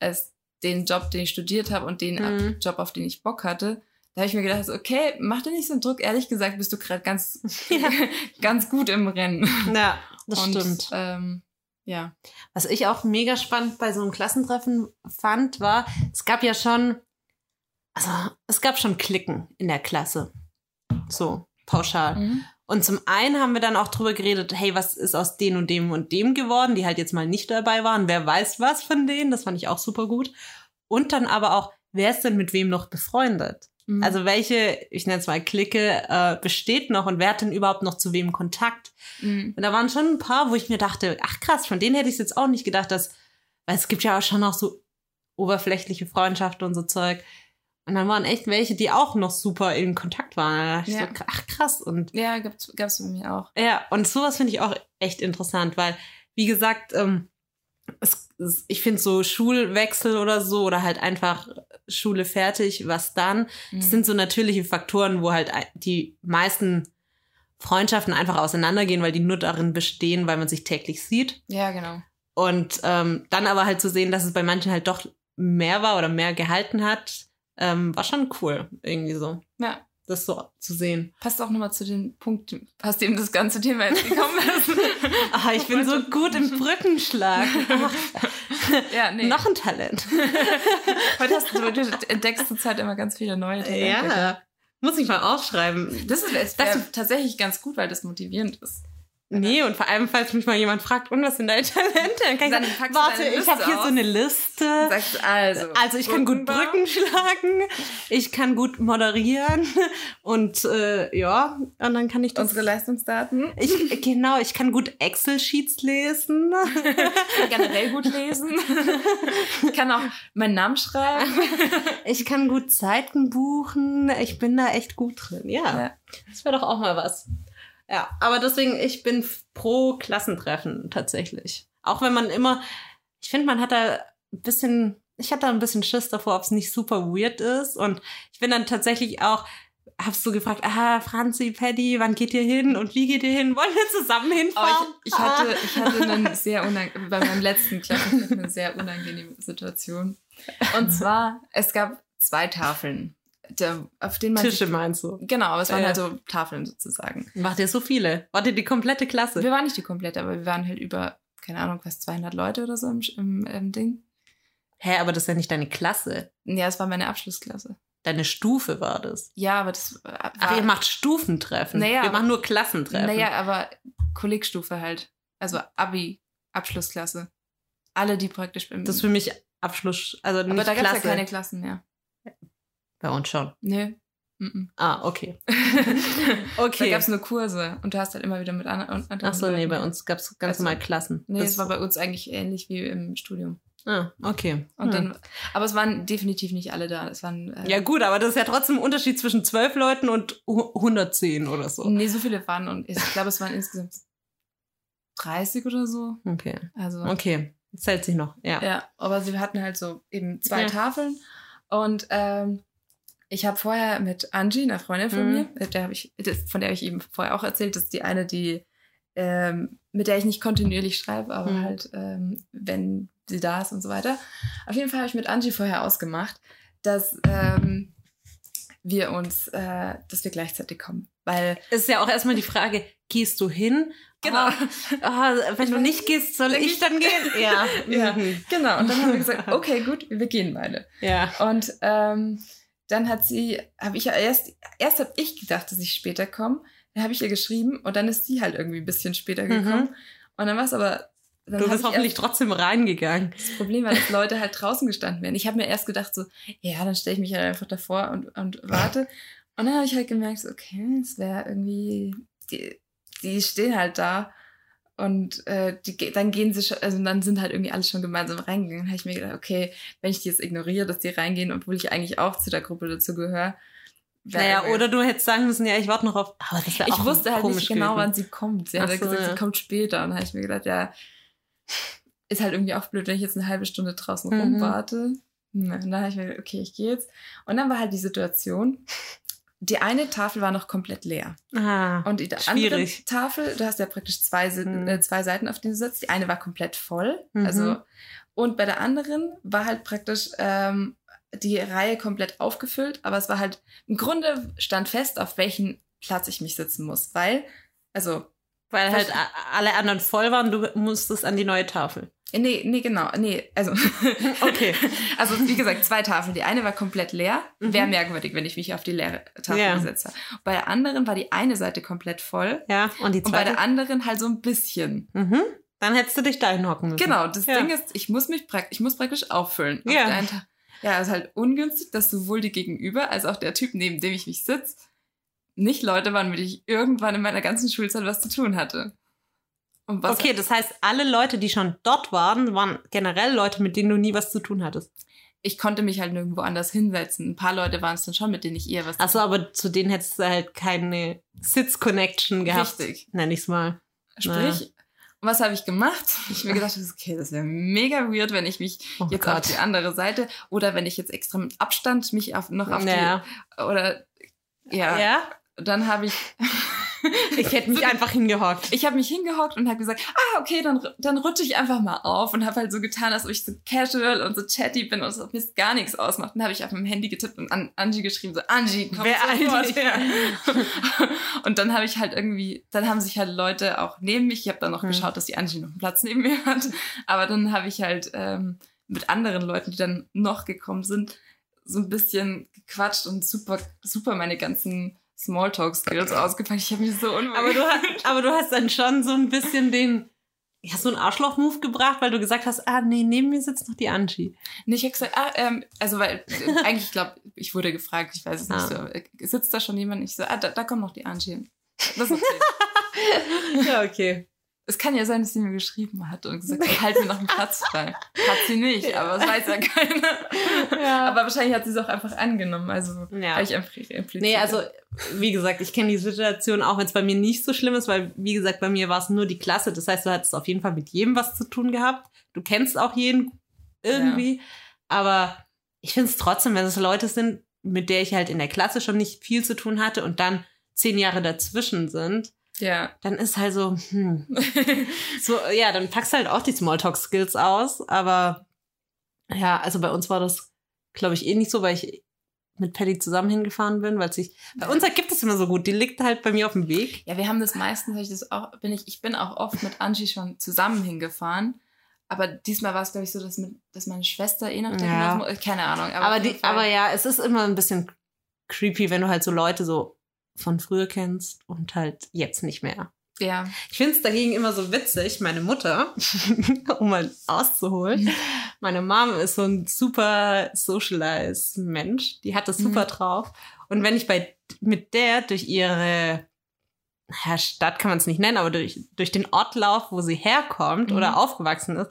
als den Job, den ich studiert habe und den Mhm. Job, auf den ich Bock hatte. Da habe ich mir gedacht, okay, mach dir nicht so einen Druck. Ehrlich gesagt, bist du gerade ganz, Ja. ganz gut im Rennen. ja, das und, stimmt. Ähm, ja. Was ich auch mega spannend bei so einem Klassentreffen fand, war, es gab ja schon, also es gab schon Klicken in der Klasse. So, pauschal. Mhm. Und zum einen haben wir dann auch drüber geredet, hey, was ist aus dem und dem und dem geworden, die halt jetzt mal nicht dabei waren. Wer weiß was von denen? Das fand ich auch super gut. Und dann aber auch, wer ist denn mit wem noch befreundet? Mhm. Also welche, ich nenne es mal Clique, äh, besteht noch und wer hat denn überhaupt noch zu wem Kontakt? Mhm. Und da waren schon ein paar, wo ich mir dachte, ach krass, von denen hätte ich jetzt auch nicht gedacht, dass, weil es gibt ja auch schon noch so oberflächliche Freundschaften und so Zeug. Und dann waren echt welche, die auch noch super in Kontakt waren. Da Ja. ich so, ach krass. Und Ja, gab's, gab's bei mir auch. ja, und sowas finde ich auch echt interessant, weil, wie gesagt, ähm, es, es, ich finde so Schulwechsel oder so oder halt einfach Schule fertig, was dann, Mhm. das sind so natürliche Faktoren, wo halt die meisten Freundschaften einfach auseinandergehen, weil die nur darin bestehen, weil man sich täglich sieht. ja, genau. Und ähm, dann aber halt zu sehen, dass es bei manchen halt doch mehr war oder mehr gehalten hat, ähm, war schon cool, irgendwie so, Ja. das so zu sehen. Passt auch nochmal zu den Punkten, passt eben das ganze Thema jetzt gekommen ist. Ah, ich bin so gut im Brückenschlag. Ach, Ja, nee. Noch ein Talent. Heute hast du, du entdeckst zurzeit immer ganz viele neue Talente. ja. Muss ich mal aufschreiben. Das ist das Das- wär tatsächlich ganz gut, weil das motivierend ist. Nee, und vor allem, falls mich mal jemand fragt, und was sind deine Talente, dann kann ich Dann sagen, warte, ich habe hier so aus. eine Liste. Sagst also. Also ich kann gut. Brücken schlagen, ich kann gut moderieren und äh, ja, und dann kann ich das. Unsere Leistungsdaten. ich, genau, ich kann gut Excel-Sheets lesen. Ich kann generell gut lesen. Ich kann auch meinen Namen schreiben. Ich kann gut Zeiten buchen. Ich bin da echt gut drin. Ja, Ja. das wäre doch auch mal was. Ja, aber deswegen, ich bin pro Klassentreffen tatsächlich. Auch wenn man immer, ich finde, man hat da ein bisschen, ich hatte da ein bisschen Schiss davor, ob es nicht super weird ist. Und ich bin dann tatsächlich auch, hab's so gefragt, ah, Franzi, Paddy, wann geht ihr hin und wie geht ihr hin? Wollen wir zusammen hinfahren? Aber ich, ich, hatte, ich hatte eine sehr bei meinem letzten Klassentreffen eine sehr unangenehme Situation. Und zwar, es gab zwei Tafeln, der, auf denen man Tische sich, meinst du? Genau, aber es waren Ja. halt so Tafeln sozusagen. Macht ihr so viele? Wart ihr die komplette Klasse? Wir waren nicht die komplette, aber wir waren halt über, keine Ahnung, was, 200 Leute oder so im, im, im Ding. Hä, aber das ist ja nicht deine Klasse. Ja, es war meine Abschlussklasse. Deine Stufe war das. Ja, aber das äh, war, Ach, ihr macht Stufentreffen. Naja, Wir machen nur Klassentreffen. Naja, aber Kollegstufe halt. Also Abi, Abschlussklasse. Alle, die praktisch im. Das ist für mich Abschluss, also nicht aber da gab es ja keine Klassen mehr. Bei uns schon. Nö. Mhm. Ah, okay. Da Okay. gab es nur Kurse und du hast halt immer wieder mit anderen. Ach so, nee, bei uns gab es ganz Also- normal Klassen. Nee, Das- es war bei uns eigentlich ähnlich wie im Studium. Ah, okay. Und Hm. dann, aber es waren definitiv nicht alle da. Es waren. Äh, Ja gut, aber das ist ja trotzdem ein Unterschied zwischen zwölf Leuten und hu- 110 oder so. Nee, so viele waren und ich glaube, es waren insgesamt 30 oder so. Okay. Also. Okay. Zählt sich noch. Ja. Ja, aber sie hatten halt so eben zwei Ja. Tafeln und ähm, ich habe vorher mit Angie, einer Freundin von Mhm. mir, der ich, von der ich eben vorher auch erzählt, das ist die eine, die ähm, mit der ich nicht kontinuierlich schreibe, aber Mhm. halt, ähm, wenn sie da ist und so weiter. Auf jeden Fall habe ich mit Angie vorher ausgemacht, dass ähm, wir uns, äh, dass wir gleichzeitig kommen. Weil, Es ist ja auch erstmal die Frage, gehst du hin? Genau. Ah, ah, wenn du nicht gehst, soll Dann ich dann gehen? Ja. Ja. Mhm. genau, und dann haben wir gesagt, okay, gut, wir gehen beide. Ja. Und ähm, dann hat sie, habe ich ja erst, erst habe ich gedacht, dass ich später komme. Dann habe ich ihr geschrieben und dann ist sie halt irgendwie ein bisschen später gekommen. Und dann war es aber. Dann Du bist ich hoffentlich trotzdem reingegangen. Das Problem war, dass Leute halt draußen gestanden wären. Ich habe mir erst gedacht, so, ja, dann stelle ich mich halt einfach davor und, und warte. Und dann habe ich halt gemerkt, so, okay, es wäre irgendwie, die, die stehen halt da. Und äh, die, dann gehen sie schon, also dann sind halt irgendwie alle schon gemeinsam reingegangen. Dann habe ich mir gedacht, okay, wenn ich die jetzt ignoriere, dass die reingehen, obwohl ich eigentlich auch zu der Gruppe dazu gehöre. wär Naja, oder du hättest sagen müssen, ja, ich warte noch auf. Aber das wäre auch ich wusste halt nicht genau, wann gewesen. sie kommt. Sie hat Ach so, gesagt, ja. sie kommt später. Und dann habe ich mir gedacht, ja, ist halt irgendwie auch blöd, wenn ich jetzt eine halbe Stunde draußen Mhm. rumwarte. Und dann habe ich mir gedacht, okay, ich gehe jetzt. Und dann war halt die Situation, die eine Tafel war noch komplett leer. Ah, Und die andere. Tafel, du hast ja praktisch zwei, Mhm. äh, zwei Seiten, auf denen du sitzt. Die eine war komplett voll. Mhm. Also, und bei der anderen war halt praktisch ähm, die Reihe komplett aufgefüllt, aber es war halt, im Grunde stand fest, auf welchen Platz ich mich sitzen muss. Weil, also, weil halt alle anderen voll waren, du musstest an die neue Tafel. nee, nee, genau, nee, also, Okay. also wie gesagt, zwei Tafeln. Die eine war komplett leer. Mhm. Wäre merkwürdig, wenn ich mich auf die leere Tafel Ja. gesetzt habe. Bei der anderen war die eine Seite komplett voll Ja, und die und bei zweite. der anderen halt so ein bisschen. mhm. Dann hättest du dich da hinhocken müssen. Genau, das Ja. Ding ist, ich muss mich praktisch, ich muss praktisch auffüllen. Auf Ja. Ja, es ist halt ungünstig, dass sowohl die Gegenüber als auch der Typ, neben dem ich mich sitze, nicht Leute waren, mit denen ich irgendwann in meiner ganzen Schulzeit was zu tun hatte. Okay, das heißt, alle Leute, die schon dort waren, waren generell Leute, mit denen du nie was zu tun hattest. ich konnte mich halt nirgendwo anders hinsetzen. Ein paar Leute waren es dann schon, mit denen ich eher was Achso, aber zu denen hättest du halt keine Sitz-Connection gehabt. Richtig. Nenn ich's mal. Sprich, was habe ich gemacht? Ich mir gedacht, okay, das wäre mega weird, wenn ich mich Oh jetzt auf die andere Seite oder wenn ich jetzt extra mit Abstand mich auf, noch auf Ja. die oder ja, Ja? Dann habe ich. Ich hätte mich einfach hingehockt. Ich habe mich hingehockt und habe gesagt, ah, okay, dann, dann rutsche ich einfach mal auf und habe halt so getan, als ob ich so casual und so chatty bin und als ob mir gar nichts ausmacht. Dann habe ich auf meinem Handy getippt und an Angie geschrieben, so, Angie, komm Wer sofort her. und dann habe ich halt irgendwie, dann haben sich halt Leute auch neben mich, ich habe dann noch Hm. geschaut, dass die Angie noch einen Platz neben mir hat, aber dann habe ich halt ähm, mit anderen Leuten, die dann noch gekommen sind, so ein bisschen gequatscht und super, super meine ganzen Smalltalk-Skills ausgepackt. Ich habe mich so unwohl Aber du, hast, aber du hast dann schon so ein bisschen den, ja, so einen Arschloch-Move gebracht, weil du gesagt hast, ah, nee, neben mir sitzt noch die Angie. Nee, ich habe gesagt, ah, ähm, also weil äh, eigentlich, ich glaube, ich wurde gefragt, ich weiß es nicht Ah. so, äh, sitzt da schon jemand? Ich so, ah, da, da kommt noch die Angie. Das ist okay. Ja, okay. Es kann ja sein, dass sie mir geschrieben hat und gesagt hat, halt mir noch einen Platz frei. Hat sie nicht, aber das weiß ja keiner. Ja. Aber wahrscheinlich hat sie es auch einfach angenommen. Also Ja. habe ich einfach impliziert. Nee, also, wie gesagt, ich kenne die Situation auch, wenn es bei mir nicht so schlimm ist, weil, wie gesagt, bei mir war es nur die Klasse. Das heißt, du hattest auf jeden Fall mit jedem was zu tun gehabt. Du kennst auch jeden irgendwie. Aber ich finde es trotzdem, wenn es Leute sind, mit der ich halt in der Klasse schon nicht viel zu tun hatte und dann zehn Jahre dazwischen sind, ja. dann ist halt so, hm, so, ja, dann packst du halt auch die Smalltalk-Skills aus. Aber ja, also bei uns war das, glaube ich, eh nicht so, weil ich mit Patty zusammen hingefahren bin, weil sich, bei uns gibt es immer so gut, die liegt halt bei mir auf dem Weg. Ja, wir haben das meistens, ich das auch, bin ich, ich bin auch oft mit Angie schon zusammen hingefahren. Aber diesmal war es, glaube ich, so, dass, mit, dass meine Schwester eh noch Ja. mu- Keine Ahnung. Aber, jeden die, aber ja, es ist immer ein bisschen creepy, wenn du halt so Leute so von früher kennst und halt jetzt nicht mehr. Ja. Ich finde es dagegen immer so witzig, meine Mutter, um mal auszuholen, meine Mom ist so ein super socialized Mensch, die hat das super Mhm. drauf. Und wenn ich bei mit der durch ihre Stadt kann man es nicht nennen, aber durch, durch den Ort laufe, wo sie herkommt Mhm. oder aufgewachsen ist,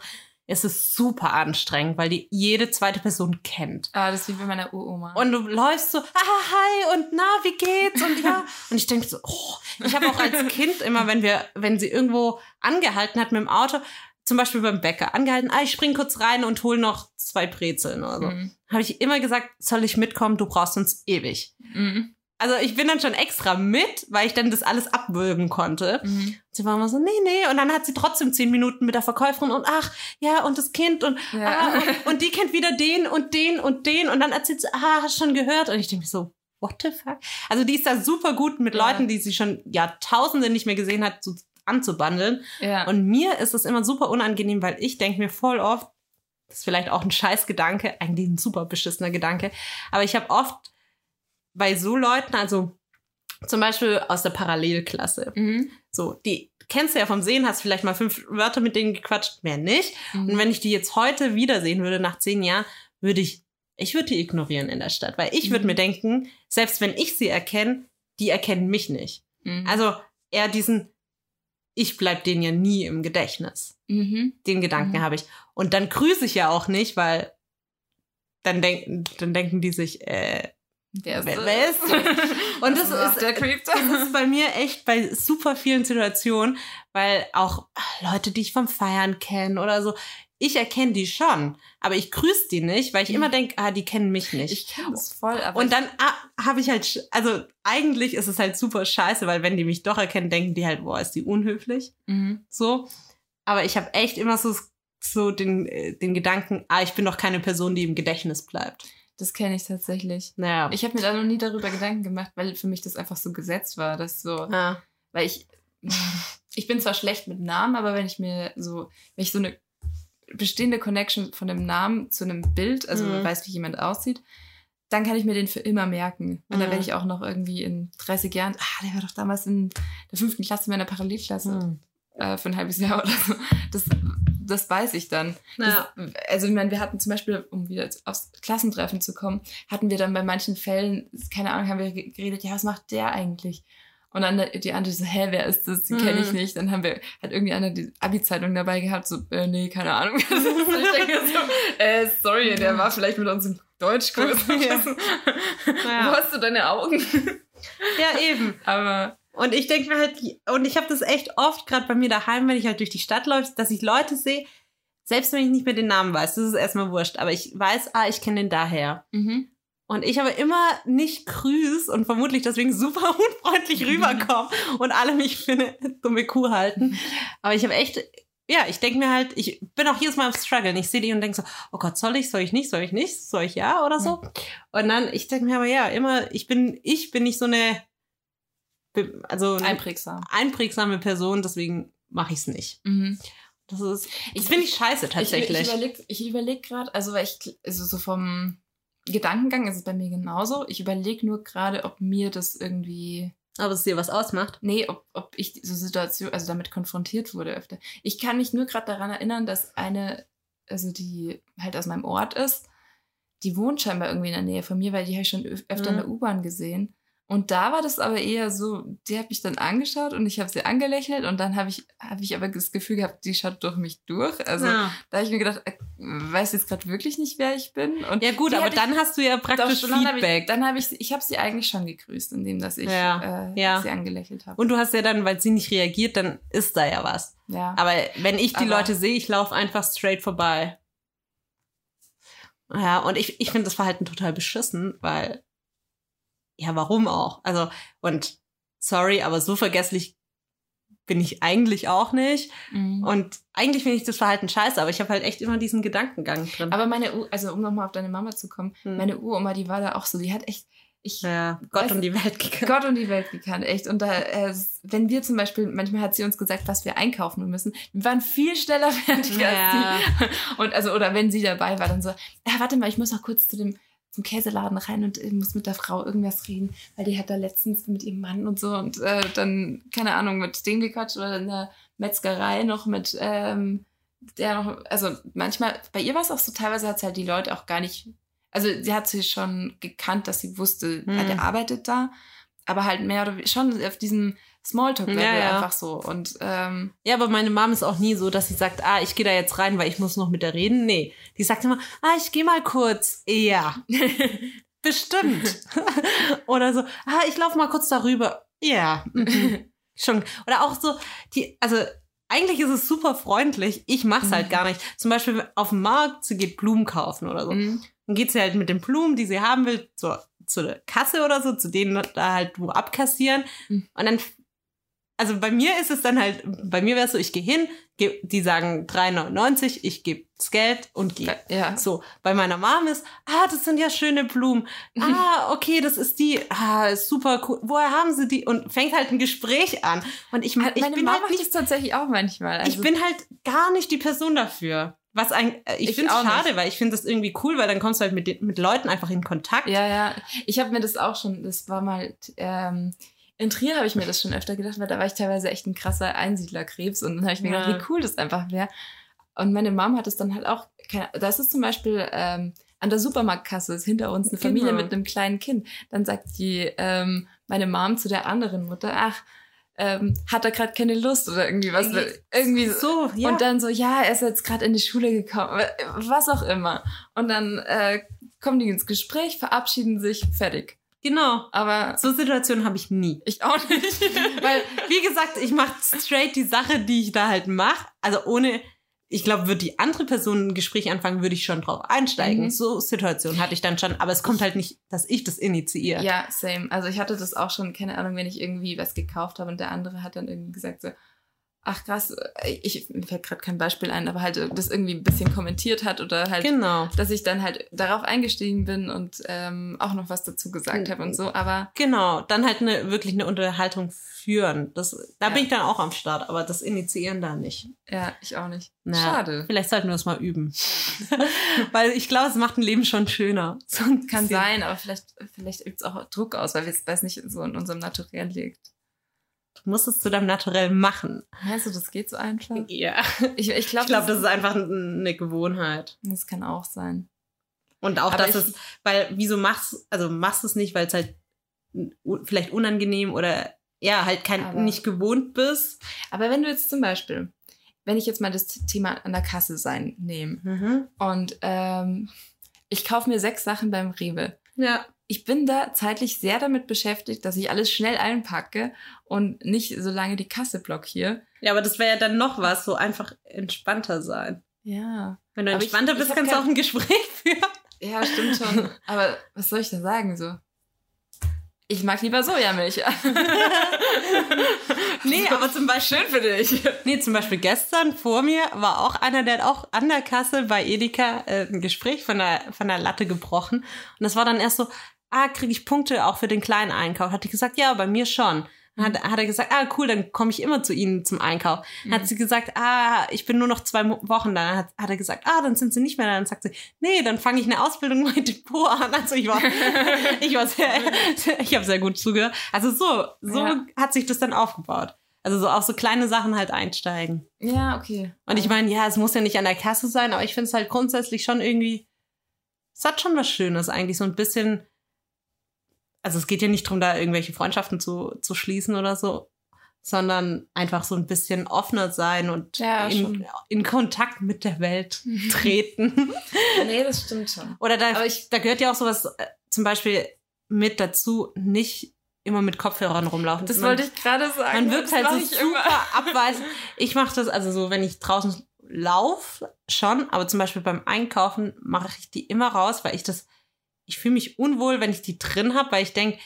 ist es super anstrengend, weil die jede zweite Person kennt. Ah, das ist wie bei meiner Uroma. Und du läufst so, ah, hi und na, wie geht's? Und ja. Und ich denke so, oh, ich habe auch als Kind immer, wenn wir, wenn sie irgendwo angehalten hat mit dem Auto, zum Beispiel beim Bäcker, angehalten, ah, ich spring kurz rein und hol noch zwei Brezeln oder so. Mhm. Habe ich immer gesagt, soll ich mitkommen? Du brauchst uns ewig. Mhm. Also ich bin dann schon extra mit, weil ich dann das alles abwürgen konnte. Mhm. Sie war immer so, nee, nee. Und dann hat sie trotzdem zehn Minuten mit der Verkäuferin und ach, ja, und das Kind und, Ja. ah, und, und die kennt wieder den und den und den. Und dann erzählt sie, ah, hast schon gehört. Und ich denke mir so, what the fuck? Also die ist da super gut mit Ja. Leuten, die sie schon Jahrtausende nicht mehr gesehen hat, so anzubandeln. Ja. Und mir ist es immer super unangenehm, weil ich denke mir voll oft, das ist vielleicht auch ein scheiß Gedanke, eigentlich ein super beschissener Gedanke, aber ich habe oft bei so Leuten, also zum Beispiel aus der Parallelklasse, mhm. so, die kennst du ja vom Sehen, hast vielleicht mal fünf Wörter mit denen gequatscht, mehr nicht. Und wenn ich die jetzt heute wiedersehen würde, nach zehn Jahren, würde ich, ich würde die ignorieren in der Stadt, weil ich würde Mhm. mir denken, selbst wenn ich sie erkenne, die erkennen mich nicht. Mhm. Also eher diesen, ich bleib denen ja nie im Gedächtnis. Mhm. Den Gedanken Mhm. habe ich. Und dann grüße ich ja auch nicht, weil dann denken, dann denken die sich, äh, Wer ist wer, das? ist das? Und das macht ist, das ist bei mir echt bei super vielen Situationen, weil auch Leute, die ich vom Feiern kenne oder so, ich erkenne die schon, aber ich grüße die nicht, weil ich Mhm. immer denke, ah, die kennen mich nicht. Ich kenne das voll, aber und dann ah, habe ich halt, also eigentlich ist es halt super scheiße, weil wenn die mich doch erkennen, denken die halt, boah, ist die unhöflich, ich, mhm. so. Aber ich habe echt immer so, so den, äh, den Gedanken, ah, ich bin doch keine Person, die im Gedächtnis bleibt. Das kenne ich tatsächlich. Naja. Ich habe mir da noch nie darüber Gedanken gemacht, weil für mich das einfach so gesetzt war, dass so, ja. weil ich, ich bin zwar schlecht mit Namen, aber wenn ich mir so, wenn ich so eine bestehende Connection von dem Namen zu einem Bild, also Mhm. weiß, wie jemand aussieht, dann kann ich mir den für immer merken. Und dann Mhm. werde ich auch noch irgendwie in 30 Jahren, ah, der war doch damals in der fünften Klasse meiner Parallelklasse Hm. äh, für ein halbes Jahr oder so. Das, das weiß ich dann. Ja. Das, also ich meine, wir hatten zum Beispiel, um wieder aufs Klassentreffen zu kommen, hatten wir dann bei manchen Fällen, keine Ahnung, haben wir ge- geredet, ja, was macht der eigentlich? Und dann die andere so, hä, wer ist das? Die kenne ich Mhm. nicht. Dann haben wir, hat irgendwie einer die Abi-Zeitung dabei gehabt, so, äh, nee, keine Ahnung. ich denke so, äh, sorry, der war vielleicht mit uns im Deutschkurs. Ja. Wo hast du deine Augen? ja, eben. Aber, Und ich denke mir halt, und ich habe das echt oft, gerade bei mir daheim, wenn ich halt durch die Stadt läufe, dass ich Leute sehe, selbst wenn ich nicht mehr den Namen weiß, das ist erstmal wurscht, aber ich weiß, ah, ich kenne den daher. mhm. Und ich aber immer nicht grüß und vermutlich deswegen super unfreundlich rüberkomme und alle mich für eine dumme Kuh halten. Aber ich habe echt, ja, ich denke mir halt, ich bin auch jedes Mal am Struggle. Ich sehe die und denke so, oh Gott, soll ich, soll ich nicht, soll ich nicht, soll ich ja oder so? Und dann, ich denke mir aber ja, immer, ich bin, ich bin nicht so eine, also Einprägsam. einprägsame Person, deswegen mache ich es nicht. Mhm. Das ist, Ich- das finde ich scheiße tatsächlich. Ich, ich überlege ich überleg gerade, also weil ich, also so vom Gedankengang ist es bei mir genauso. Ich überlege nur gerade, ob mir das irgendwie, Aber es dir was ausmacht. nee, ob, ob ich so Situation, also damit konfrontiert wurde öfter. Ich kann mich nur gerade daran erinnern, dass eine, also die halt aus meinem Ort ist, die wohnt scheinbar irgendwie in der Nähe von mir, weil die habe ich schon öf- öfter in Mhm. der U-Bahn gesehen. Und da war das aber eher so, die hat mich dann angeschaut und ich habe sie angelächelt und dann habe ich, habe ich aber das Gefühl gehabt, die schaut durch mich durch. Also ja. da habe ich mir gedacht, äh, weiß jetzt gerade wirklich nicht, wer ich bin. Und ja gut, aber dann hast du ja ich, praktisch doch, dann habe ich, Feedback. dann habe ich, sie- ich habe sie eigentlich schon gegrüßt, indem dass ich Ja, äh, ja. sie angelächelt habe. Und du hast ja dann, weil sie nicht reagiert, dann ist da ja was. Ja. Aber wenn ich die Aber- Leute sehe, ich laufe einfach straight vorbei. Ja, und ich, ich finde das Verhalten total beschissen, weil, ja, warum auch? Also, und sorry, aber so vergesslich bin ich eigentlich auch nicht. Mhm. Und eigentlich finde ich das Verhalten scheiße, aber ich habe halt echt immer diesen Gedankengang drin. aber meine, U also um nochmal auf deine Mama zu kommen, Hm. meine Uroma, die war da auch so, die hat echt, ich, ja, Gott Weißt und du, die Welt gekannt. Gott und die Welt gekannt, echt. Und da, äh, wenn wir zum Beispiel, manchmal hat sie uns gesagt, was wir einkaufen müssen, wir waren viel schneller fertig Ja. als sie. Und also, oder wenn sie dabei war, dann so, ja, warte mal, ich muss noch kurz zu dem zum Käseladen rein und muss mit der Frau irgendwas reden, weil die hat da letztens mit ihrem Mann und so und äh, dann, keine Ahnung, mit dem gequatscht oder in der Metzgerei noch mit, ähm, der noch, also manchmal, bei ihr war es auch so, teilweise hat sie halt die Leute auch gar nicht, also sie hat sie schon gekannt, dass sie wusste, Hm. ja, der arbeitet da, aber halt mehr oder schon auf diesem Smalltalk-Level Ja, ja. einfach so und ähm, Ja, aber meine Mom ist auch nie so, dass sie sagt, ah, ich gehe da jetzt rein, weil ich muss noch mit der reden. Nee, die sagt immer, ah, ich gehe mal kurz. Ja, bestimmt. Oder so, ah, ich laufe mal kurz darüber. Ja, mhm. schon. Oder auch so, die, also eigentlich ist es super freundlich. Ich mach's halt Mhm. gar nicht. Zum Beispiel auf dem Markt, sie geht Blumen kaufen oder so. mhm. Dann geht sie halt mit den Blumen, die sie haben will, zur, zur Kasse oder so, zu denen da halt wo abkassieren. Mhm. Und dann, also bei mir ist es dann halt, bei mir wäre es so, ich gehe hin, geb, die sagen 3,99, ich gebe das Geld und gehe. ja. So, bei meiner Mom ist, ah, das sind ja schöne Blumen. Ah, okay, das ist die. Ah, ist super cool. Woher haben sie die? Und fängt halt ein Gespräch an. Und ich, Meine ich bin Mama halt macht nicht das tatsächlich auch manchmal. Also, ich bin halt gar nicht die Person dafür. Was ein, äh, ich, Ich finde es auch nicht. schade, weil ich finde das irgendwie cool, weil dann kommst du halt mit, mit Leuten einfach in Kontakt. Ja, ja. Ich habe mir das auch schon, das war mal, ähm, in Trier habe ich mir das schon öfter gedacht, weil da war ich teilweise echt ein krasser Einsiedlerkrebs und dann habe ich mir Ja. gedacht, wie cool das einfach wäre. Und meine Mom hat es dann halt auch, das ist zum Beispiel ähm, an der Supermarktkasse, ist hinter uns eine Familie Genau. mit einem kleinen Kind. Dann sagt die, ähm, meine Mom zu der anderen Mutter, ach, ähm, hat er gerade keine Lust oder irgendwie was. Irgendwie so. so, ja. Und dann so, ja, er ist jetzt gerade in die Schule gekommen, was auch immer. Und dann äh, kommen die ins Gespräch, verabschieden sich, fertig. Genau. Aber So Situationen habe ich nie. ich auch nicht. Weil, wie gesagt, ich mache straight die Sache, die ich da halt mache. Also ohne, ich glaube, würde die andere Person ein Gespräch anfangen, würde ich schon drauf einsteigen. Mhm. So Situationen hatte ich dann schon. Aber es kommt halt nicht, dass ich das initiiere. ja, same. Also ich hatte das auch schon, keine Ahnung, wenn ich irgendwie was gekauft habe und der andere hat dann irgendwie gesagt so, ach krass, äh, ich, mir fällt gerade kein Beispiel ein, aber halt das irgendwie ein bisschen kommentiert hat oder halt Genau. dass ich dann halt darauf eingestiegen bin und ähm, auch noch was dazu gesagt habe und so. Aber Genau, dann halt eine, wirklich eine Unterhaltung führen. Das, da Ja. bin ich dann auch am Start, aber das Initiieren da nicht. ja, ich auch nicht. Na, Schade. Vielleicht sollten wir es mal üben. weil ich glaube, es macht ein Leben schon schöner. So Kann bisschen. sein, aber vielleicht, vielleicht übt es auch Druck aus, weil es nicht so in unserem Naturell liegt. Du musst es zu deinem Naturell machen. Meinst du, das geht so einfach? Ja. Ich, ich glaube, Ich glaube, das ist einfach eine Gewohnheit. das kann auch sein. Und auch, Aber dass es, weil, wieso machst, also machst du es nicht, weil es halt vielleicht unangenehm oder ja, halt kein, Aber- nicht gewohnt bist. Aber wenn du jetzt zum Beispiel, wenn ich jetzt mal das Thema an der Kasse sein nehme und ähm, ich kaufe mir sechs Sachen beim Rewe. Ja. Ich bin da zeitlich sehr damit beschäftigt, dass ich alles schnell einpacke und nicht so lange die Kasse blockiere. Ja, aber das wäre ja dann noch was, so einfach entspannter sein. Ja. Wenn du Aber ich- entspannter ich bist, hab kannst du kein- auch ein Gespräch führen. Ja, stimmt schon. Aber was soll ich da sagen so? Ich mag lieber Sojamilch. Nee, aber zum Beispiel. Schön für dich. Nee, zum Beispiel gestern vor mir war auch einer, der hat auch an der Kasse bei Edeka äh, ein Gespräch von der, von der Latte gebrochen. Und das war dann erst so, ah, kriege ich Punkte auch für den kleinen Einkauf? Hat die gesagt, ja, bei mir schon. Dann hat, hat er gesagt, ah, cool, dann komme ich immer zu Ihnen zum Einkauf. Dann hat sie gesagt, ah, ich bin nur noch zwei Wochen da. Dann hat, hat er gesagt, ah, dann sind Sie nicht mehr da. Dann sagt sie, nee, dann fange ich eine Ausbildung bei Depot an. Also ich war, ich war sehr, ich habe sehr gut zugehört. Also so, so Ja. hat sich das dann aufgebaut. Also so auf so kleine Sachen halt einsteigen. Ja, okay. Und ich meine, ja, es muss ja nicht an der Kasse sein, aber ich finde es halt grundsätzlich schon irgendwie, es hat schon was Schönes eigentlich, so ein bisschen, also es geht ja nicht darum, da irgendwelche Freundschaften zu, zu schließen oder so, sondern einfach so ein bisschen offener sein und Ja, in, in Kontakt mit der Welt treten. Nee, das stimmt schon. oder da, Aber ich- da gehört ja auch sowas äh, zum Beispiel mit dazu, nicht immer mit Kopfhörern rumlaufen. Das Man- wollte ich gerade sagen. man wirkt halt so super immer. abweisend. Ich mache das also so, wenn ich draußen laufe, schon, aber zum Beispiel beim Einkaufen mache ich die immer raus, weil ich das, ich fühle mich unwohl, wenn ich die drin habe, weil ich denke,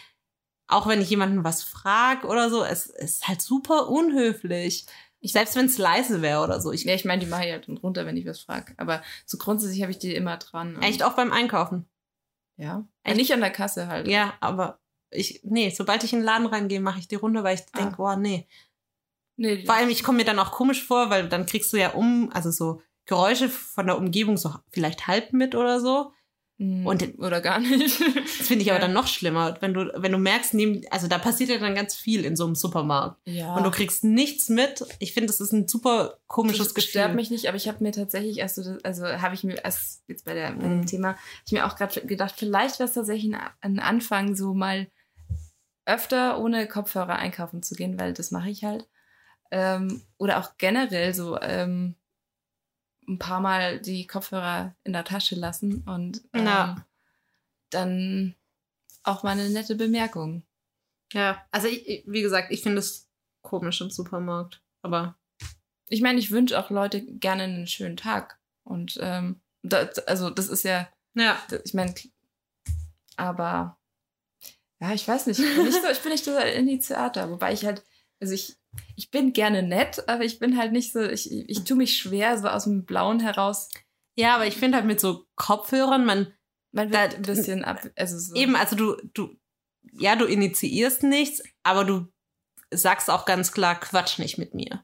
auch wenn ich jemanden was frage oder so, es ist halt super unhöflich. Selbst wenn es leise wäre oder so. Ich, Ja, ich meine, die mache ich halt runter, wenn ich was frage. Aber so grundsätzlich habe ich die immer dran. Echt auch beim Einkaufen. Ja. Echt? Nicht an der Kasse halt. Ja, aber ich, nee, sobald ich in den Laden reingehe, mache ich die runter, weil ich Ah. denke, boah, nee. Nee, Vor allem, ich komme mir dann auch komisch vor, weil dann kriegst du ja um, also so Geräusche von der Umgebung so vielleicht halb mit oder so. Mm, und- Oder gar nicht. Das finde ich aber dann noch schlimmer, wenn du, wenn du merkst, neben, also da passiert ja dann ganz viel in so einem Supermarkt. ja. Und du kriegst nichts mit. Ich finde, das ist ein super komisches das Gefühl. stört mich nicht, aber ich habe mir tatsächlich erst so, das- also habe ich mir erst jetzt bei, der, bei Mhm. dem Thema, hab ich mir auch gerade gedacht, vielleicht wäre es tatsächlich ein, ein Anfang, so mal öfter ohne Kopfhörer einkaufen zu gehen, weil das mache ich halt. Ähm, oder auch generell so ähm, ein paar Mal die Kopfhörer in der Tasche lassen und ähm, Ja. dann auch mal eine nette Bemerkung. Ja, also ich, wie gesagt, ich finde es komisch im Supermarkt. Aber ich meine, ich wünsche auch Leute gerne einen schönen Tag. Und ähm, da, also das ist ja, ja, das- ich meine, aber ja, ich weiß nicht, ich bin nicht so, ich bin nicht so ein Initiator, wobei ich halt, also ich, ich bin gerne nett, aber ich bin halt nicht so, ich, ich tue mich schwer, so aus dem Blauen heraus. ja, aber ich finde halt mit so Kopfhörern, man Man Da- wird ein bisschen ab, also so. eben, also du, du, ja, du initiierst nichts, aber du sagst auch ganz klar, quatsch nicht mit mir.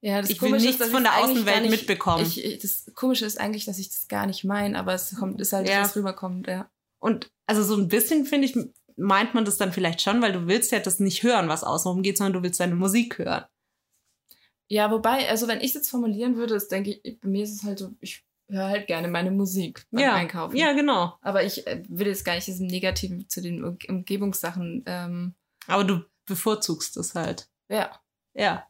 Ja, das Ich will nichts dass von der Außenwelt nicht- mitbekommen. Ich, ich, das Komische ist eigentlich, dass ich das gar nicht meine, aber es kommt, ist halt Ja. was rüberkommt, ja. Und also so ein bisschen, finde ich, meint man das dann vielleicht schon, weil du willst ja das nicht hören, was außenrum geht, sondern du willst deine Musik hören. Ja, wobei, also wenn ich es jetzt formulieren würde, ist, denke ich, bei mir ist es halt so, ich höre halt gerne meine Musik beim ja, Einkaufen. ja, genau. Aber ich äh, will jetzt gar nicht diesem Negativen zu den Um- Umgebungssachen, ähm, Aber du bevorzugst es halt. ja. Ja.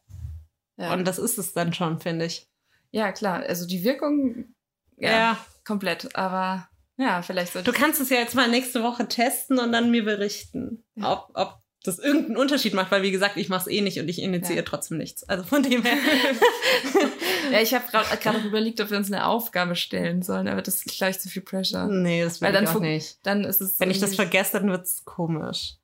Ja. Und das ist es dann schon, finde ich. ja, klar, also die Wirkung, ja, komplett, aber ja, vielleicht sollte Du kannst es ja jetzt mal nächste Woche testen und dann mir berichten, Ja. ob, ob das irgendeinen Unterschied macht, weil wie gesagt, ich mache es eh nicht und ich initiiere Ja. trotzdem nichts. Also von dem her. ja, ich habe gerade auch überlegt, ob wir uns eine Aufgabe stellen sollen, aber das ist gleich zu viel Pressure. nee, das will Weil dann ich auch nicht. Dann ist es. Wenn ich das vergesse, dann wird es komisch.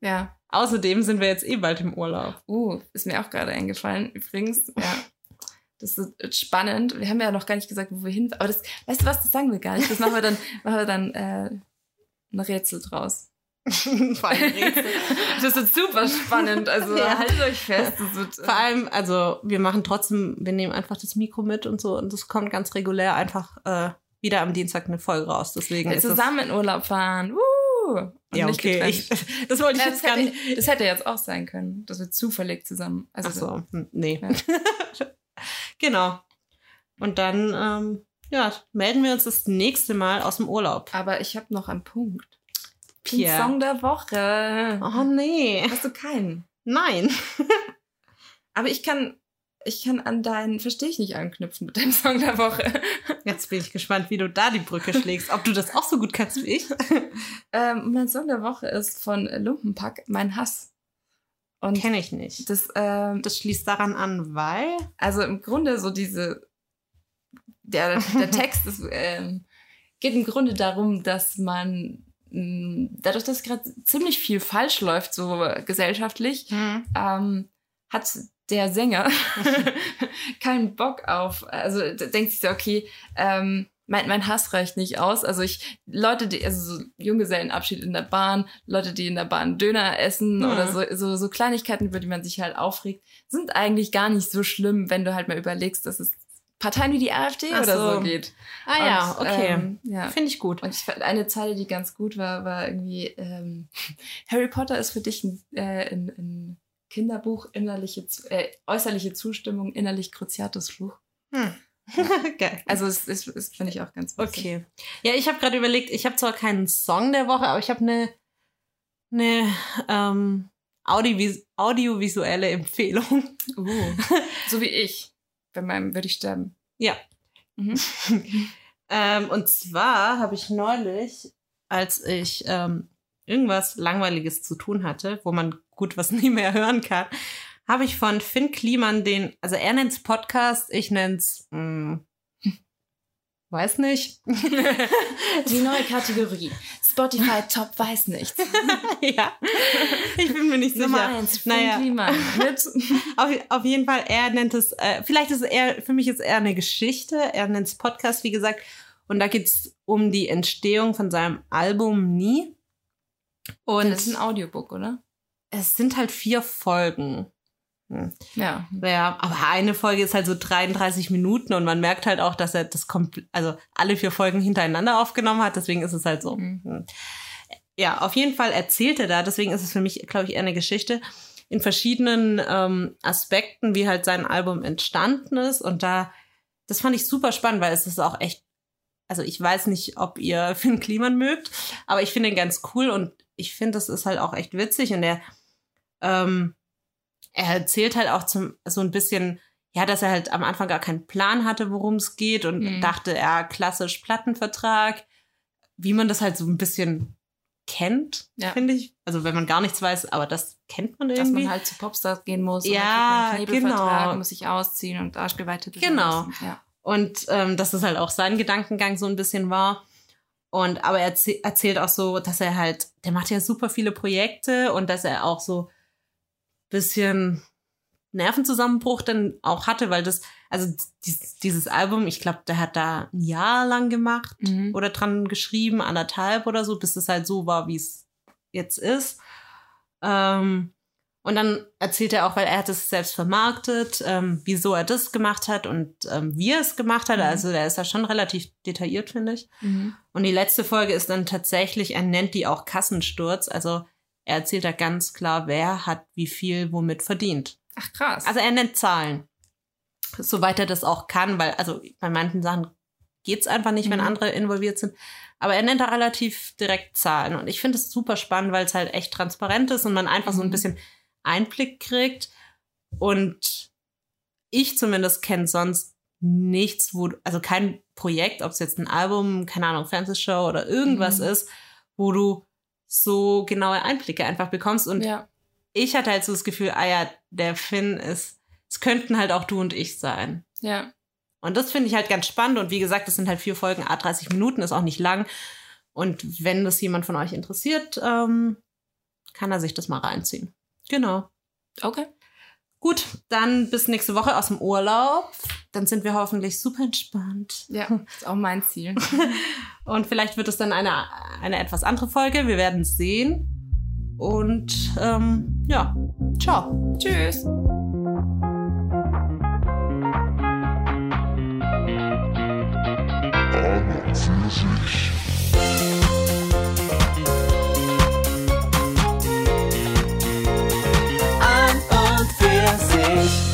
Ja. Außerdem sind wir jetzt eh bald im Urlaub. Uh, ist mir auch gerade eingefallen. Übrigens, ja. Das ist spannend. Wir haben ja noch gar nicht gesagt, wo wir hin. Aber das, weißt du was, das sagen wir gar nicht. Das machen wir dann, machen wir dann äh, ein Rätsel draus. Vor allem Rätsel. Das wird super spannend. Also Ja. haltet euch fest. Wird, äh, Vor allem, also wir machen trotzdem, wir nehmen einfach das Mikro mit und so und das kommt ganz regulär einfach äh, wieder am Dienstag eine Folge raus. Deswegen ist das, zusammen in Urlaub fahren. Uh, und ja okay. Ich, das wollte ich Ja, jetzt gar hätte, nicht. das hätte jetzt auch sein können, dass wir zufällig zusammen. Also Ach so, hm, nee. Ja. Genau. Und dann, ähm, ja, melden wir uns das nächste Mal aus dem Urlaub. Aber ich habe noch einen Punkt. Den Pierre. Song der Woche. Oh nee. Hast du keinen? Nein. Aber ich kann, ich kann an deinen Verstehe ich nicht anknüpfen mit deinem Song der Woche. Jetzt bin ich gespannt, wie du da die Brücke schlägst. Ob du das auch so gut kannst wie ich. Ähm, mein Song der Woche ist von Lumpenpack, Mein Hass. Und Kenne ich nicht. das, ähm, Das schließt daran an, weil. also im Grunde so diese, der, der Text ist, ähm, geht im Grunde darum, dass man mh, dadurch, dass gerade ziemlich viel falsch läuft, so gesellschaftlich, ähm, hat der Sänger keinen Bock auf, also denkt sich so, okay, ähm, mein, mein Hass reicht nicht aus. Also ich, Leute, die, also so Junggesellenabschied in der Bahn, Leute, die in der Bahn Döner essen Mhm. oder so, so, so Kleinigkeiten, über die man sich halt aufregt, sind eigentlich gar nicht so schlimm, wenn du halt mal überlegst, dass es Parteien wie die AfD Ach oder so so. geht. Ah ja, Und, okay. Ähm, ja. Finde ich gut. Und ich fand eine Zeile, die ganz gut war, war irgendwie, ähm, Harry Potter ist für dich ein, äh, ein, ein Kinderbuch, innerliche, äh, äußerliche Zustimmung, innerlich Cruciatus Fluch. Hm. Geil. Also es ist, ist finde ich auch ganz witzig. Okay. Ja, ich habe gerade überlegt, ich habe zwar keinen Song der Woche, aber ich habe eine eine ähm, Audiovis audiovisuelle Empfehlung. Uh, so wie ich. Bei meinem würde ich sterben. Ja. Mhm. Ähm, und zwar habe ich neulich, als ich ähm, irgendwas Langweiliges zu tun hatte, wo man gut was nie mehr hören kann, habe ich von Finn Kliman den, also er nennt's Podcast, ich nenn's, mh, weiß nicht. Die neue Kategorie. Spotify Top weiß nichts. ja, ich bin mir nicht Nummer sicher. eins, Finn Naja. Kliman. Mit Auf, auf jeden Fall, er nennt es, äh, vielleicht ist er, für mich ist er eine Geschichte, er nennt es Podcast, wie gesagt, und da geht's um die Entstehung von seinem Album Nie. Und das ist ein Audiobook, oder? es sind halt vier Folgen. Hm. Ja. Ja, aber eine Folge ist halt so 33 Minuten und man merkt halt auch, dass er das kommt, also alle vier Folgen hintereinander aufgenommen hat, deswegen ist es halt so. Mhm. Hm. Ja, auf jeden Fall erzählt er da, deswegen ist es für mich, glaube ich, eher eine Geschichte in verschiedenen ähm, Aspekten, wie halt sein Album entstanden ist und da, das fand ich super spannend, weil es ist auch echt, also ich weiß nicht, ob ihr Finn Kliman mögt, aber ich finde ihn ganz cool und ich finde, das ist halt auch echt witzig und er, ähm, er erzählt halt auch zum, so ein bisschen, ja, dass er halt am Anfang gar keinen Plan hatte, worum es geht und Mhm. dachte, ja, klassisch Plattenvertrag, wie man das halt so ein bisschen kennt, Ja. finde ich. Also wenn man gar nichts weiß, aber das kennt man Dass irgendwie. man halt zu Popstars gehen muss. Ja, genau. muss sich ausziehen und Arschgeweihte Genau. Ja. Und ähm, dass das halt auch sein Gedankengang so ein bisschen war. Und aber er erzäh- erzählt auch so, dass er halt, der macht ja super viele Projekte und dass er auch so bisschen Nervenzusammenbruch dann auch hatte, weil das, also dies, dieses Album, ich glaube, der hat da ein Jahr lang gemacht Mhm. oder dran geschrieben, anderthalb oder so, bis es halt so war, wie es jetzt ist. Ähm, und dann erzählt er auch, weil er hat es selbst vermarktet, ähm, wieso er das gemacht hat und ähm, wie er es gemacht hat. Mhm. Also der ist ja schon relativ detailliert, finde ich. Mhm. Und die letzte Folge ist dann tatsächlich, er nennt die auch Kassensturz. Also er erzählt da ganz klar, wer hat wie viel womit verdient. Ach krass. Also er nennt Zahlen. Soweit er das auch kann, weil, also bei manchen Sachen geht's einfach nicht, wenn Mhm. andere involviert sind. Aber er nennt da relativ direkt Zahlen. Und ich finde es super spannend, weil es halt echt transparent ist und man einfach so ein Mhm. bisschen Einblick kriegt. Und ich zumindest kenne sonst nichts, wo, also kein Projekt, ob es jetzt ein Album, keine Ahnung, Fernsehshow oder irgendwas Mhm. ist, wo du so genaue Einblicke einfach bekommst. Und ja. ich hatte halt so das Gefühl, ah ja, der Finn ist, es könnten halt auch du und ich sein. Ja. Und das finde ich halt ganz spannend. Und wie gesagt, das sind halt vier Folgen, a 30 Minuten, ist auch nicht lang. Und wenn das jemand von euch interessiert, ähm, kann er sich das mal reinziehen. Genau. Okay. Gut, dann bis nächste Woche aus dem Urlaub. Dann sind wir hoffentlich super entspannt. Ja, ist auch mein Ziel. Und vielleicht wird es dann eine, eine etwas andere Folge. Wir werden sehen. Und ähm, ja, ciao. Tschüss. Sich. faces